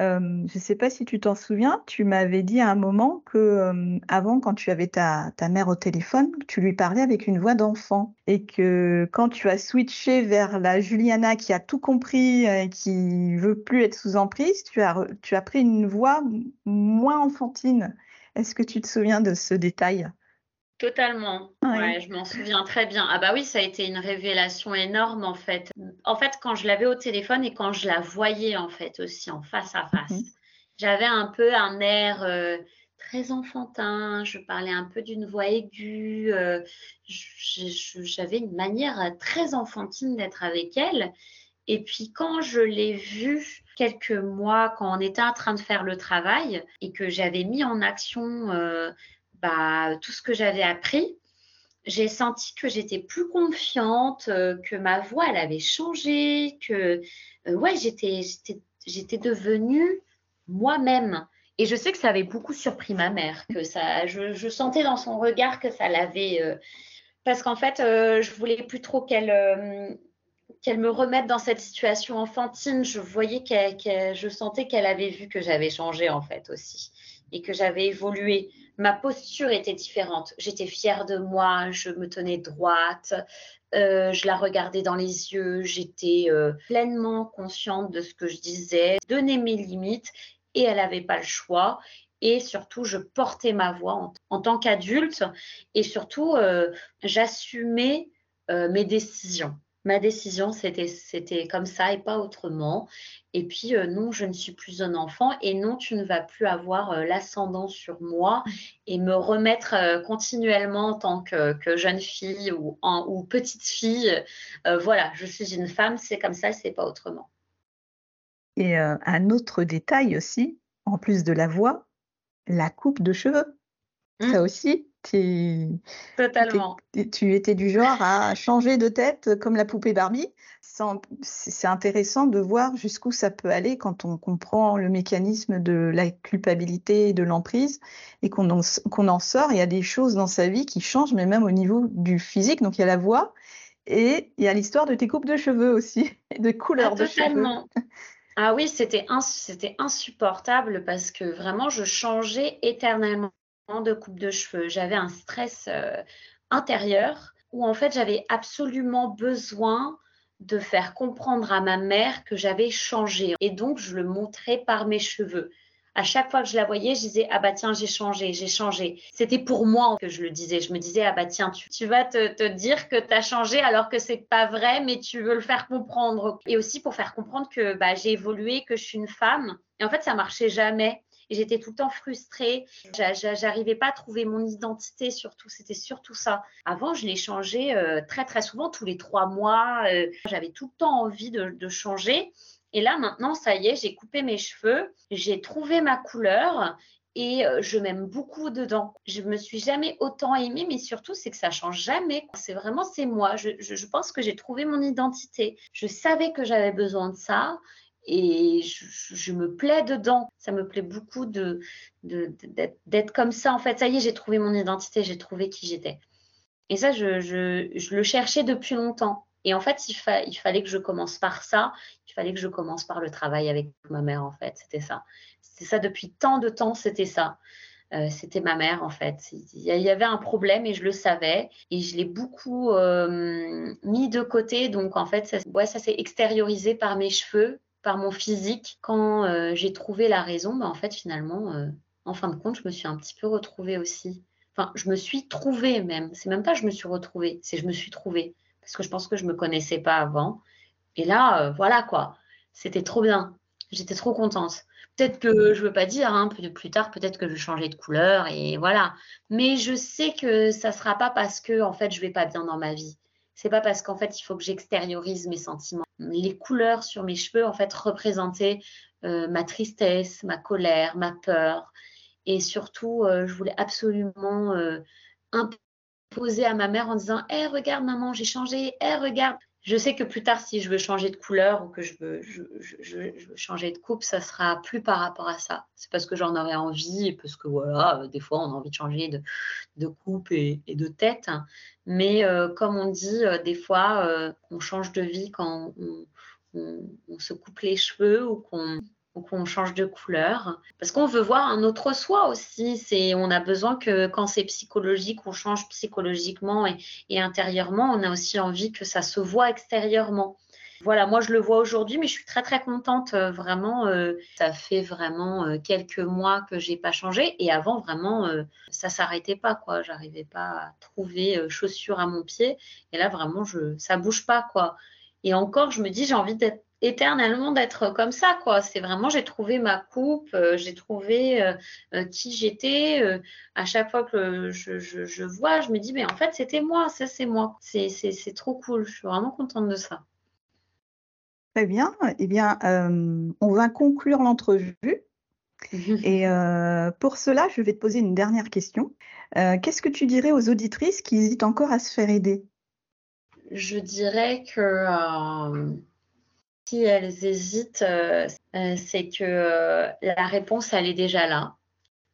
je ne sais pas si tu t'en souviens, tu m'avais dit à un moment que avant, quand tu avais ta, ta, mère au téléphone, tu lui parlais avec une voix d'enfant et que quand tu as switché vers la Juliana qui a tout compris et qui veut plus être sous emprise, tu as, tu as pris une voix moins enfantine. Est-ce que tu te souviens de ce détail? Totalement. Ouais, je m'en souviens très bien. Ah bah oui, ça a été une révélation énorme en fait. En fait, quand je l'avais au téléphone et quand je la voyais en fait aussi en face à face, mhm. j'avais un peu un air euh, très enfantin. Je parlais un peu d'une voix aiguë. Euh, j'avais une manière très enfantine d'être avec elle. Et puis quand je l'ai vue quelques mois, quand on était en train de faire le travail et que j'avais mis en action euh, bah, tout ce que j'avais appris, j'ai senti que j'étais plus confiante, euh, que ma voix, elle avait changé, que euh, ouais, j'étais, devenue moi-même. Et je sais que ça avait beaucoup surpris ma mère, que ça, je, sentais dans son regard que ça l'avait. Euh, parce qu'en fait, je voulais plus trop qu'elle qu'elle me remette dans cette situation enfantine. Je voyais qu'elle, je sentais qu'elle avait vu que j'avais changé en fait aussi et que j'avais évolué ma posture était différente. J'étais fière de moi, je me tenais droite, euh, je la regardais dans les yeux, j'étais euh, pleinement consciente de ce que je disais, donnais mes limites et elle n'avait pas le choix. Et surtout, je portais ma voix en, tant qu'adulte et surtout, euh, j'assumais mes décisions ma décision, c'était comme ça et pas autrement. Et puis, euh, non, je ne suis plus un enfant et non, tu ne vas plus avoir euh, l'ascendant sur moi et me remettre euh, continuellement en tant que, jeune fille ou, ou petite fille. voilà, je suis une femme, c'est comme ça, c'est pas autrement. Et un autre détail aussi, en plus de la voix, la coupe de cheveux. Ça mmh. aussi, Totalement. Tu étais du genre à changer de tête comme la poupée Barbie. C'est intéressant de voir jusqu'où ça peut aller quand on comprend le mécanisme de la culpabilité et de l'emprise et qu'on en, en, sort. Il y a des choses dans sa vie qui changent, mais même au niveau du physique. Donc il y a la voix et il y a l'histoire de tes coupes de cheveux aussi, *laughs* et de couleurs ah, de cheveux. Ah oui, c'était insupportable parce que vraiment, je changeais éternellement de coupe de cheveux. J'avais un stress euh, intérieur où en fait j'avais absolument besoin de faire comprendre à ma mère que j'avais changé. Et donc je le montrais par mes cheveux. À chaque fois que je la voyais, je disais ah bah tiens j'ai changé, j'ai changé. C'était pour moi que je le disais. Je me disais ah bah tiens tu, vas te, dire que tu as changé alors que c'est pas vrai, mais tu veux le faire comprendre. Et aussi pour faire comprendre que bah, j'ai évolué, que je suis une femme. Et en fait ça marchait jamais j'étais tout le temps frustrée. J'arrivais pas à trouver mon identité, surtout. C'était surtout ça. Avant, je l'ai changé euh, très, très souvent, tous les trois mois. Euh, j'avais tout le temps envie de, changer. Et là, maintenant, ça y est, j'ai coupé mes cheveux, j'ai trouvé ma couleur et euh, je m'aime beaucoup dedans. Je me suis jamais autant aimée, mais surtout c'est que ça change jamais. C'est vraiment c'est moi. Je, pense que j'ai trouvé mon identité. Je savais que j'avais besoin de ça et je, me plais dedans. Ça me plaît beaucoup de d'être comme ça. En fait, ça y est, j'ai trouvé mon identité, j'ai trouvé qui j'étais. Et ça, je, je, le cherchais depuis longtemps. Et en fait, il, fallait que je commence par ça. Il fallait que je commence par le travail avec ma mère, en fait. C'était ça. C'était ça depuis tant de temps, c'était ça. Euh, c'était ma mère, en fait. Il y avait un problème et je le savais. Et je l'ai beaucoup euh, mis de côté. Donc, en fait, ouais, ça s'est extériorisé par mes cheveux, par mon physique. Quand euh, j'ai trouvé la raison, bah, en fait, finalement, en fin de compte, je me suis un petit peu retrouvée aussi. Enfin, je me suis trouvée même. C'est même pas je me suis retrouvée, c'est je me suis trouvée. Parce que je pense que je me connaissais pas avant. Et là, euh, voilà quoi. C'était trop bien. J'étais trop contente. Peut-être que je veux pas dire, hein, plus, plus tard, peut-être que je vais changer de couleur et voilà. Mais je sais que ça sera pas parce que en fait je vais pas bien dans ma vie. C'est pas parce qu'en fait il faut que j'extériorise mes sentiments. Les couleurs sur mes cheveux en fait représentaient euh, ma tristesse, ma colère, ma peur, et surtout, euh, je voulais absolument euh, imposer à ma mère en disant Hé, regarde, maman, j'ai changé. Hé, regarde. Je sais que plus tard, si je veux changer de couleur ou que je veux, changer de coupe, ça sera plus par rapport à ça. C'est parce que j'en aurais envie parce que voilà, euh, des fois, on a envie de changer de, de coupe et, de tête. Mais comme on dit, des fois, on change de vie quand on se coupe les cheveux ou qu'on ou qu'on change de couleur. Parce qu'on veut voir un autre soi aussi. C'est, on a besoin que quand c'est psychologique, on change psychologiquement et, intérieurement. On a aussi envie que ça se voit extérieurement. Voilà, moi je le vois aujourd'hui, mais je suis très très contente. Euh, vraiment, euh, ça fait vraiment euh, quelques mois que j'ai pas changé. Et avant, vraiment, ça s'arrêtait pas quoi. J'arrivais pas à trouver chaussures à mon pied. Et là, vraiment, je, ça bouge pas quoi. Et encore, je me dis, j'ai envie d'être éternellement d'être comme ça, quoi. C'est vraiment, j'ai trouvé ma coupe, euh, j'ai trouvé euh, euh, qui j'étais. à chaque fois que je, vois, je me dis, mais en fait, c'était moi, ça, c'est moi. C'est trop cool. Je suis vraiment contente de ça. Très bien. Eh bien, on va conclure l'entrevue. *laughs* Et pour cela, je vais te poser une dernière question. Qu'est-ce que tu dirais aux auditrices qui hésitent encore à se faire aider? Je dirais que si elles hésitent, euh, euh, c'est que euh, la réponse, elle est déjà là.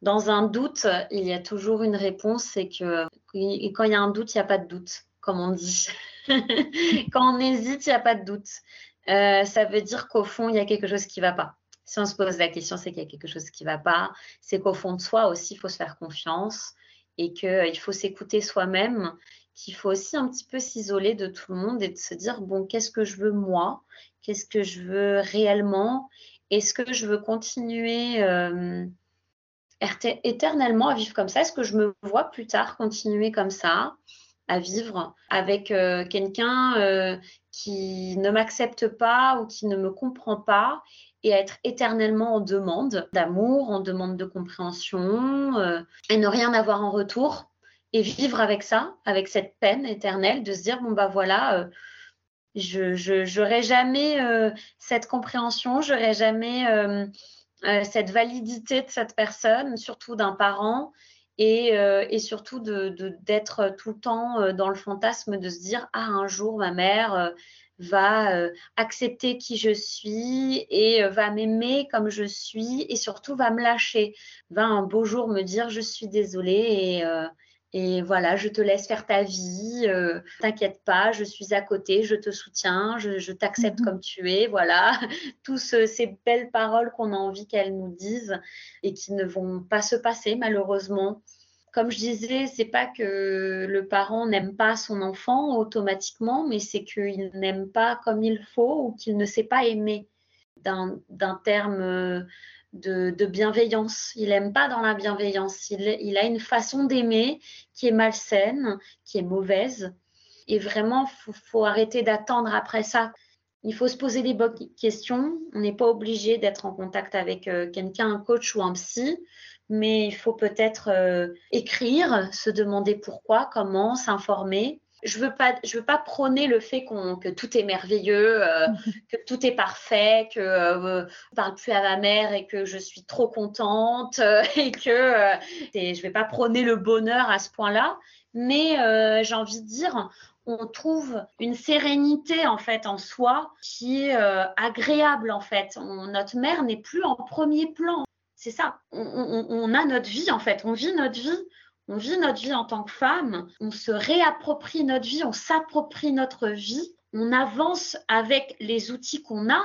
Dans un doute, il y a toujours une réponse, c'est que quand il y a un doute, il n'y a pas de doute, comme on dit. *laughs* quand on hésite, il n'y a pas de doute. ça veut dire qu'au fond, il y a quelque chose qui ne va pas. Si on se pose la question, c'est qu'il y a quelque chose qui ne va pas. C'est qu'au fond de soi aussi, il faut se faire confiance et qu'il faut s'écouter soi-même, qu'il faut aussi un petit peu s'isoler de tout le monde et de se dire, bon, qu'est-ce que je veux moi? Qu'est-ce que je veux réellement? Est-ce que je veux continuer euh, éternellement à vivre comme ça? Est-ce que je me vois plus tard continuer comme ça à vivre avec euh, quelqu'un euh, qui ne m'accepte pas ou qui ne me comprend pas et être éternellement en demande d'amour, en demande de compréhension et ne rien avoir en retour et vivre avec ça, avec cette peine éternelle de se dire bon bah voilà, je n'aurai jamais euh, cette compréhension, j'aurai jamais euh, euh, cette validité de cette personne, surtout d'un parent, et, surtout d'être tout le temps dans le fantasme de se dire ah un jour ma mère va accepter qui je suis et va m'aimer comme je suis et surtout va me lâcher, va un beau jour me dire je suis désolée et et voilà, je te laisse faire ta vie, euh, t'inquiète pas, je suis à côté, je te soutiens, je, t'accepte mhm. comme tu es, voilà. *laughs* Toutes ces belles paroles qu'on a envie qu'elles nous disent et qui ne vont pas se passer malheureusement. Comme je disais, c'est pas que le parent n'aime pas son enfant automatiquement, mais c'est qu'il n'aime pas comme il faut ou qu'il ne sait pas aimer d'un terme de, bienveillance. Il n'aime pas dans la bienveillance. Il, a une façon d'aimer qui est malsaine, qui est mauvaise. Et vraiment, il faut, arrêter d'attendre après ça. Il faut se poser les bonnes questions. On n'est pas obligé d'être en contact avec euh, quelqu'un, un coach ou un psy, mais il faut peut-être euh, écrire, se demander pourquoi, comment, s'informer Je veux pas, je veux pas prôner le fait qu'on, que tout est merveilleux, euh, *laughs* que tout est parfait, que euh, je parle plus à ma mère et que je suis trop contente euh, *laughs* et que euh, et je vais pas prôner le bonheur à ce point-là. Mais j'ai envie de dire, on trouve une sérénité en fait en soi qui est agréable en fait. On- notre mère n'est plus en premier plan. C'est ça. On, on- on a notre vie en fait. On vit notre vie. On vit notre vie en tant que femme. On se réapproprie notre vie. On s'approprie notre vie. On avance avec les outils qu'on a.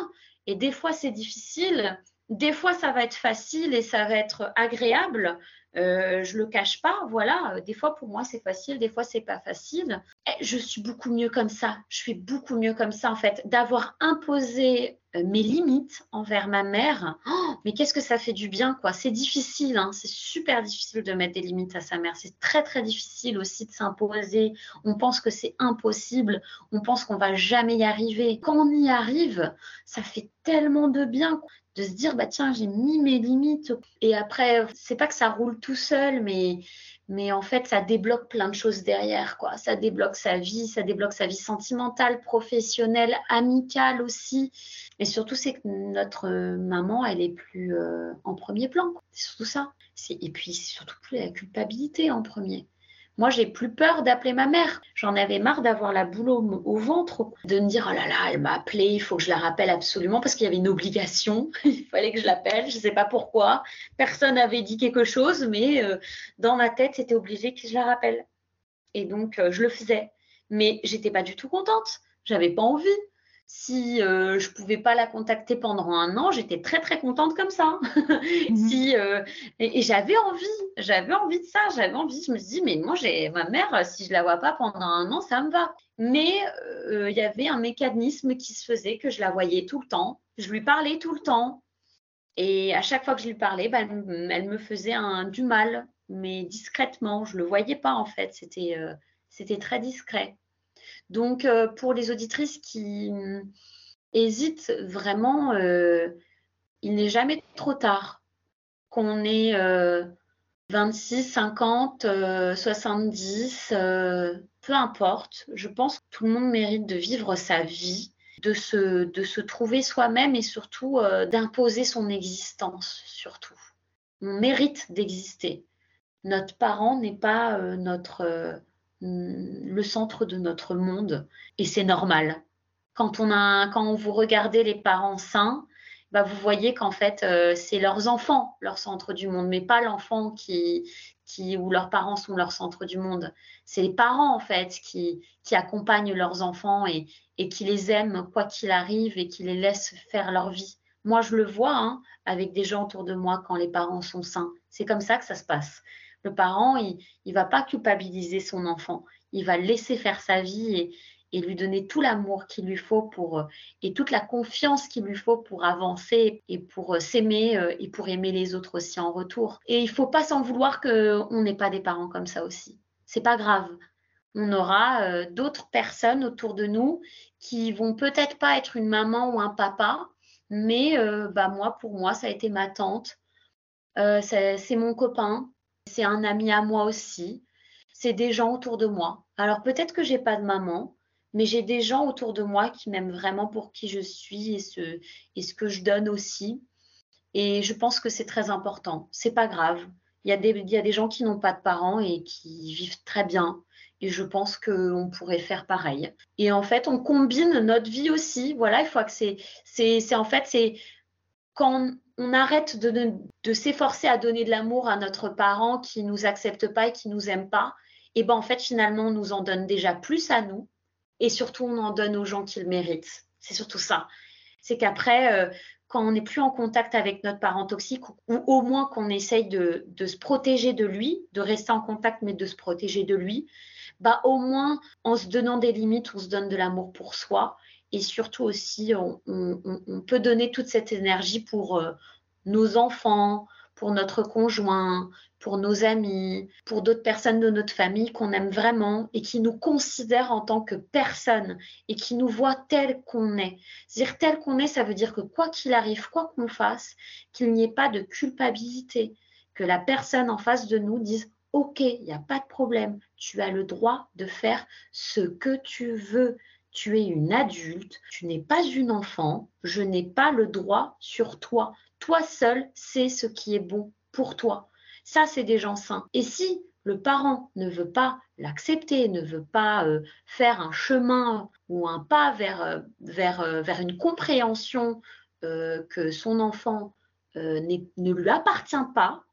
Et des fois c'est difficile. Des fois ça va être facile et ça va être agréable. Euh, je le cache pas, voilà. Des fois pour moi c'est facile, des fois c'est pas facile. Et je suis beaucoup mieux comme ça. Je suis beaucoup mieux comme ça en fait. D'avoir imposé euh, mes limites envers ma mère. Oh, mais qu'est-ce que ça fait du bien quoi. C'est difficile, hein. c'est super difficile de mettre des limites à sa mère. C'est très très difficile aussi de s'imposer. On pense que c'est impossible. On pense qu'on va jamais y arriver. Quand on y arrive, ça fait tellement de bien de se dire bah tiens j'ai mis mes limites. Et après c'est pas que ça roule tout seul mais mais en fait ça débloque plein de choses derrière quoi. Ça débloque sa vie ça débloque sa vie sentimentale professionnelle amicale aussi. Et surtout c'est que notre maman elle est plus euh, en premier plan c'est surtout ça. Et puis c'est surtout plus la culpabilité en premier moi, j'ai plus peur d'appeler ma mère. J'en avais marre d'avoir la boule au, ventre, de me dire oh là là, elle m'a appelé, il faut que je la rappelle absolument parce qu'il y avait une obligation. *laughs* il fallait que je l'appelle. Je ne sais pas pourquoi. Personne n'avait dit quelque chose, mais euh, dans ma tête, c'était obligé que je la rappelle. Et donc, euh, je le faisais. Mais j'étais pas du tout contente. J'avais pas envie. Si euh, je pouvais pas la contacter pendant un an, j'étais très très contente comme ça. mmh. *laughs* si euh, et, et j'avais envie, j'avais envie de ça, j'avais envie. Je me suis dit mais moi j'ai ma mère, si je la vois pas pendant un an, ça me va. Mais euh, il y avait un mécanisme qui se faisait que je la voyais tout le temps, je lui parlais tout le temps, et à chaque fois que je lui parlais, bah, elle, elle, me faisait un, du mal, mais discrètement. Je le voyais pas en fait, euh, c'était très discret. Donc, euh, pour les auditrices qui euh, hésitent vraiment, euh, il n'est jamais trop tard. Qu'on ait 26, 50, 70, peu importe. Je pense que tout le monde mérite de vivre sa vie, de se, de se trouver soi-même et surtout d'imposer son existence, surtout. On mérite d'exister. Notre parent n'est pas notre le centre de notre monde et c'est normal. Quand on a, quand vous regardez les parents sains, bah vous voyez qu'en fait euh, c'est leurs enfants leur centre du monde, mais pas l'enfant qui, qui ou leurs parents sont leur centre du monde. C'est les parents en fait qui, qui accompagnent leurs enfants et, et qui les aiment quoi qu'il arrive et qui les laissent faire leur vie. Moi je le vois hein, avec des gens autour de moi quand les parents sont sains. C'est comme ça que ça se passe le parent, il ne va pas culpabiliser son enfant. Il va laisser faire sa vie et, lui donner tout l'amour qu'il lui faut pour et toute la confiance qu'il lui faut pour avancer et pour s'aimer et pour aimer les autres aussi en retour. Et il faut pas s'en vouloir qu'on n'ait pas des parents comme ça aussi. C'est pas grave. On aura euh, d'autres personnes autour de nous qui vont peut-être pas être une maman ou un papa, mais euh, bah moi pour moi ça a été ma tante, euh, c'est mon copain, c'est un ami à moi aussi, c'est des gens autour de moi. Alors peut-être que j'ai pas de maman, mais j'ai des gens autour de moi qui m'aiment vraiment pour qui je suis et ce, et ce que je donne aussi. Et je pense que c'est très important. C'est pas grave. Il y, a des, il y a des gens qui n'ont pas de parents et qui vivent très bien. Et je pense qu'on pourrait faire pareil. Et en fait, on combine notre vie aussi. Voilà, il faut que c'est, en fait, c'est quand on arrête de, s'efforcer à donner de l'amour à notre parent qui nous accepte pas et qui nous aime pas, et ben en fait finalement on nous en donne déjà plus à nous et surtout on en donne aux gens qui le méritent. C'est surtout ça. C'est qu'après euh, quand on n'est plus en contact avec notre parent toxique ou, ou au moins qu'on essaye de, de, se protéger de lui, de rester en contact mais de se protéger de lui, bah au moins en se donnant des limites, on se donne de l'amour pour soi et surtout aussi, on, peut donner toute cette énergie pour euh, nos enfants, pour notre conjoint, pour nos amis, pour d'autres personnes de notre famille qu'on aime vraiment et qui nous considèrent en tant que personne et qui nous voient tel qu'on est. C'est-à-dire tel qu'on est, ça veut dire que quoi qu'il arrive, quoi qu'on fasse, qu'il n'y ait pas de culpabilité, que la personne en face de nous dise OK, il n'y a pas de problème. Tu as le droit de faire ce que tu veux. Tu es une adulte, tu n'es pas une enfant, je n'ai pas le droit sur toi. Toi seul sais ce qui est bon pour toi. Ça, c'est des gens sains. Et si le parent ne veut pas l'accepter, ne veut pas euh, faire un chemin ou un pas vers, euh, vers, euh, vers une compréhension que son enfant ne lui appartient pas,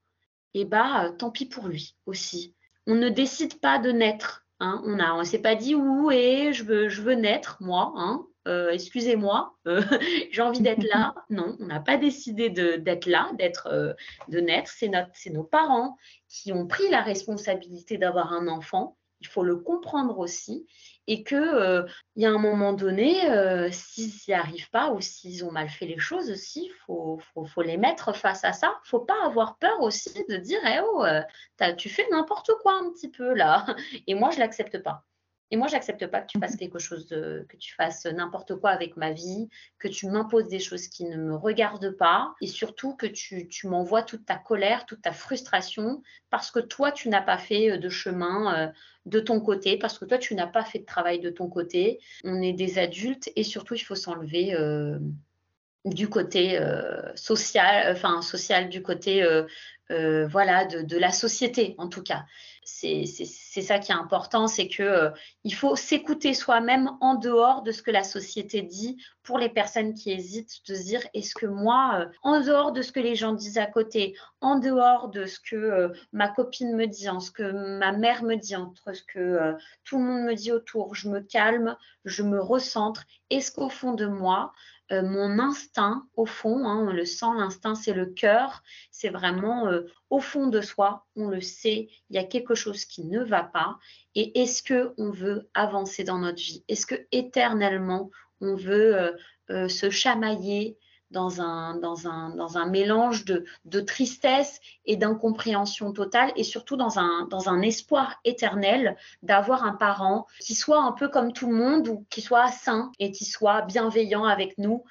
eh bien, tant pis pour lui aussi. On ne décide pas de naître. Hein. On ne on s'est pas dit où et je veux, je veux naître, moi. Hein. Euh, excusez-moi, euh, *laughs* j'ai envie d'être là. *laughs* Non, on n'a pas décidé d'être là, d'être, euh, de naître. C'est, c'est nos parents qui ont pris la responsabilité d'avoir un enfant. Il faut le comprendre aussi. Et qu'il il y a un moment donné, s'ils n'y arrivent pas ou s'ils ont mal fait les choses aussi, il faut, faut, les mettre face à ça. Faut pas avoir peur aussi de dire eh oh, tu fais n'importe quoi un petit peu là. Et moi, je l'accepte pas. Et moi, j'accepte pas que tu fasses quelque chose, de, que tu fasses n'importe quoi avec ma vie, que tu m'imposes des choses qui ne me regardent pas, et surtout que tu, tu m'envoies toute ta colère, toute ta frustration, parce que toi, tu n'as pas fait euh, de chemin euh, de ton côté, parce que toi, tu n'as pas fait de travail de ton côté. On est des adultes, et surtout, il faut s'enlever. Euh, du côté social, enfin social, du côté voilà de, de, la société en tout cas c'est ça qui est important, c'est que euh, il faut s'écouter soi-même en dehors de ce que la société dit pour les personnes qui hésitent de se dire est-ce que moi, euh, en dehors de ce que les gens disent à côté, en dehors de ce que euh, ma copine me dit, en ce que ma mère me dit, entre ce que tout le monde me dit autour, je me calme, je me recentre. Est-ce qu'au fond de moi, euh, mon instinct, au fond, hein, on le sent, l'instinct, c'est le cœur, c'est vraiment euh, au fond de soi, on le sait, il y a quelque chose qui ne va pas. Et est-ce que on veut avancer dans notre vie? Est-ce que éternellement on veut euh, se chamailler dans un, dans un, dans un mélange de, de tristesse et d'incompréhension totale et surtout dans un, dans un espoir éternel d'avoir un parent qui soit un peu comme tout le monde ou qui soit sain et qui soit bienveillant avec nous.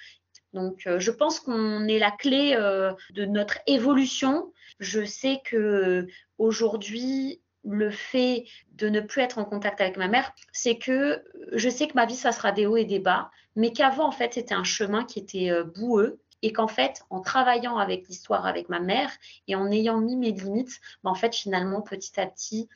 Donc, euh, je pense qu'on est la clé euh, de notre évolution. Je sais que aujourd'hui, le fait de ne plus être en contact avec ma mère, c'est que je sais que ma vie, ça sera des hauts et des bas, mais qu'avant, en fait, c'était un chemin qui était euh, boueux et qu'en fait, en travaillant avec l'histoire avec ma mère et en ayant mis mes limites, ben, en fait, finalement, petit à petit,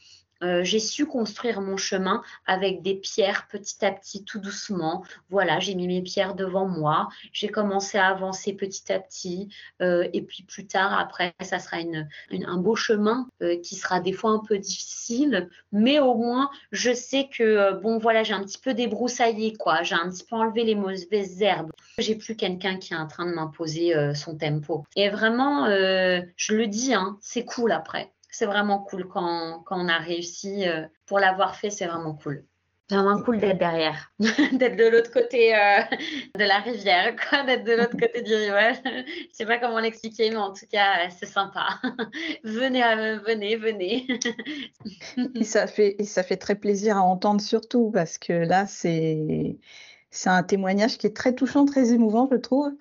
euh, j'ai su construire mon chemin avec des pierres petit à petit, tout doucement. Voilà, j'ai mis mes pierres devant moi. J'ai commencé à avancer petit à petit. Euh, et puis plus tard, après, ça sera une, un beau chemin euh, qui sera des fois un peu difficile. Mais au moins, je sais que, bon, voilà, j'ai un petit peu débroussaillé, quoi. J'ai un petit peu enlevé les mauvaises herbes. J'ai plus quelqu'un qui est en train de m'imposer son tempo. Et vraiment, je le dis, hein, c'est cool après c'est vraiment cool quand, on a réussi. Euh, pour l'avoir fait, c'est vraiment cool. C'est vraiment cool d'être derrière, *laughs* d'être de l'autre côté euh, *laughs* de la rivière, quoi, d'être de l'autre côté du rivage. Je sais pas comment l'expliquer, mais en tout cas, c'est sympa. *laughs* venez, euh, venez, venez. et ça fait, et ça fait très plaisir à entendre surtout parce que là, c'est, c'est un témoignage qui est très touchant, très émouvant, je trouve.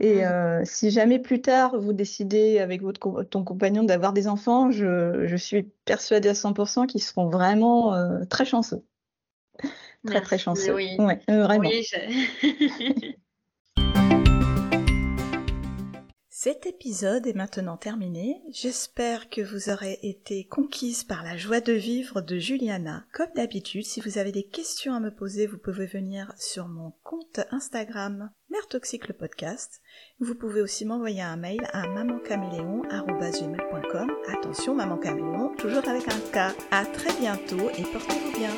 Et euh, si jamais plus tard vous décidez avec votre ton compagnon d'avoir des enfants, je, je, suis persuadée à 100% qu'ils seront vraiment euh, très chanceux. Très très chanceux. Oui, ouais, euh, vraiment. Oui, je... *laughs* *laughs* Cet épisode est maintenant terminé. J'espère que vous aurez été conquise par la joie de vivre de Juliana. Comme d'habitude, si vous avez des questions à me poser, vous pouvez venir sur mon compte Instagram Mère Toxique le podcast. Vous pouvez aussi m'envoyer un mail à mamancaméléon.com. Attention, maman caméléon, toujours avec un K. À très bientôt et portez-vous bien.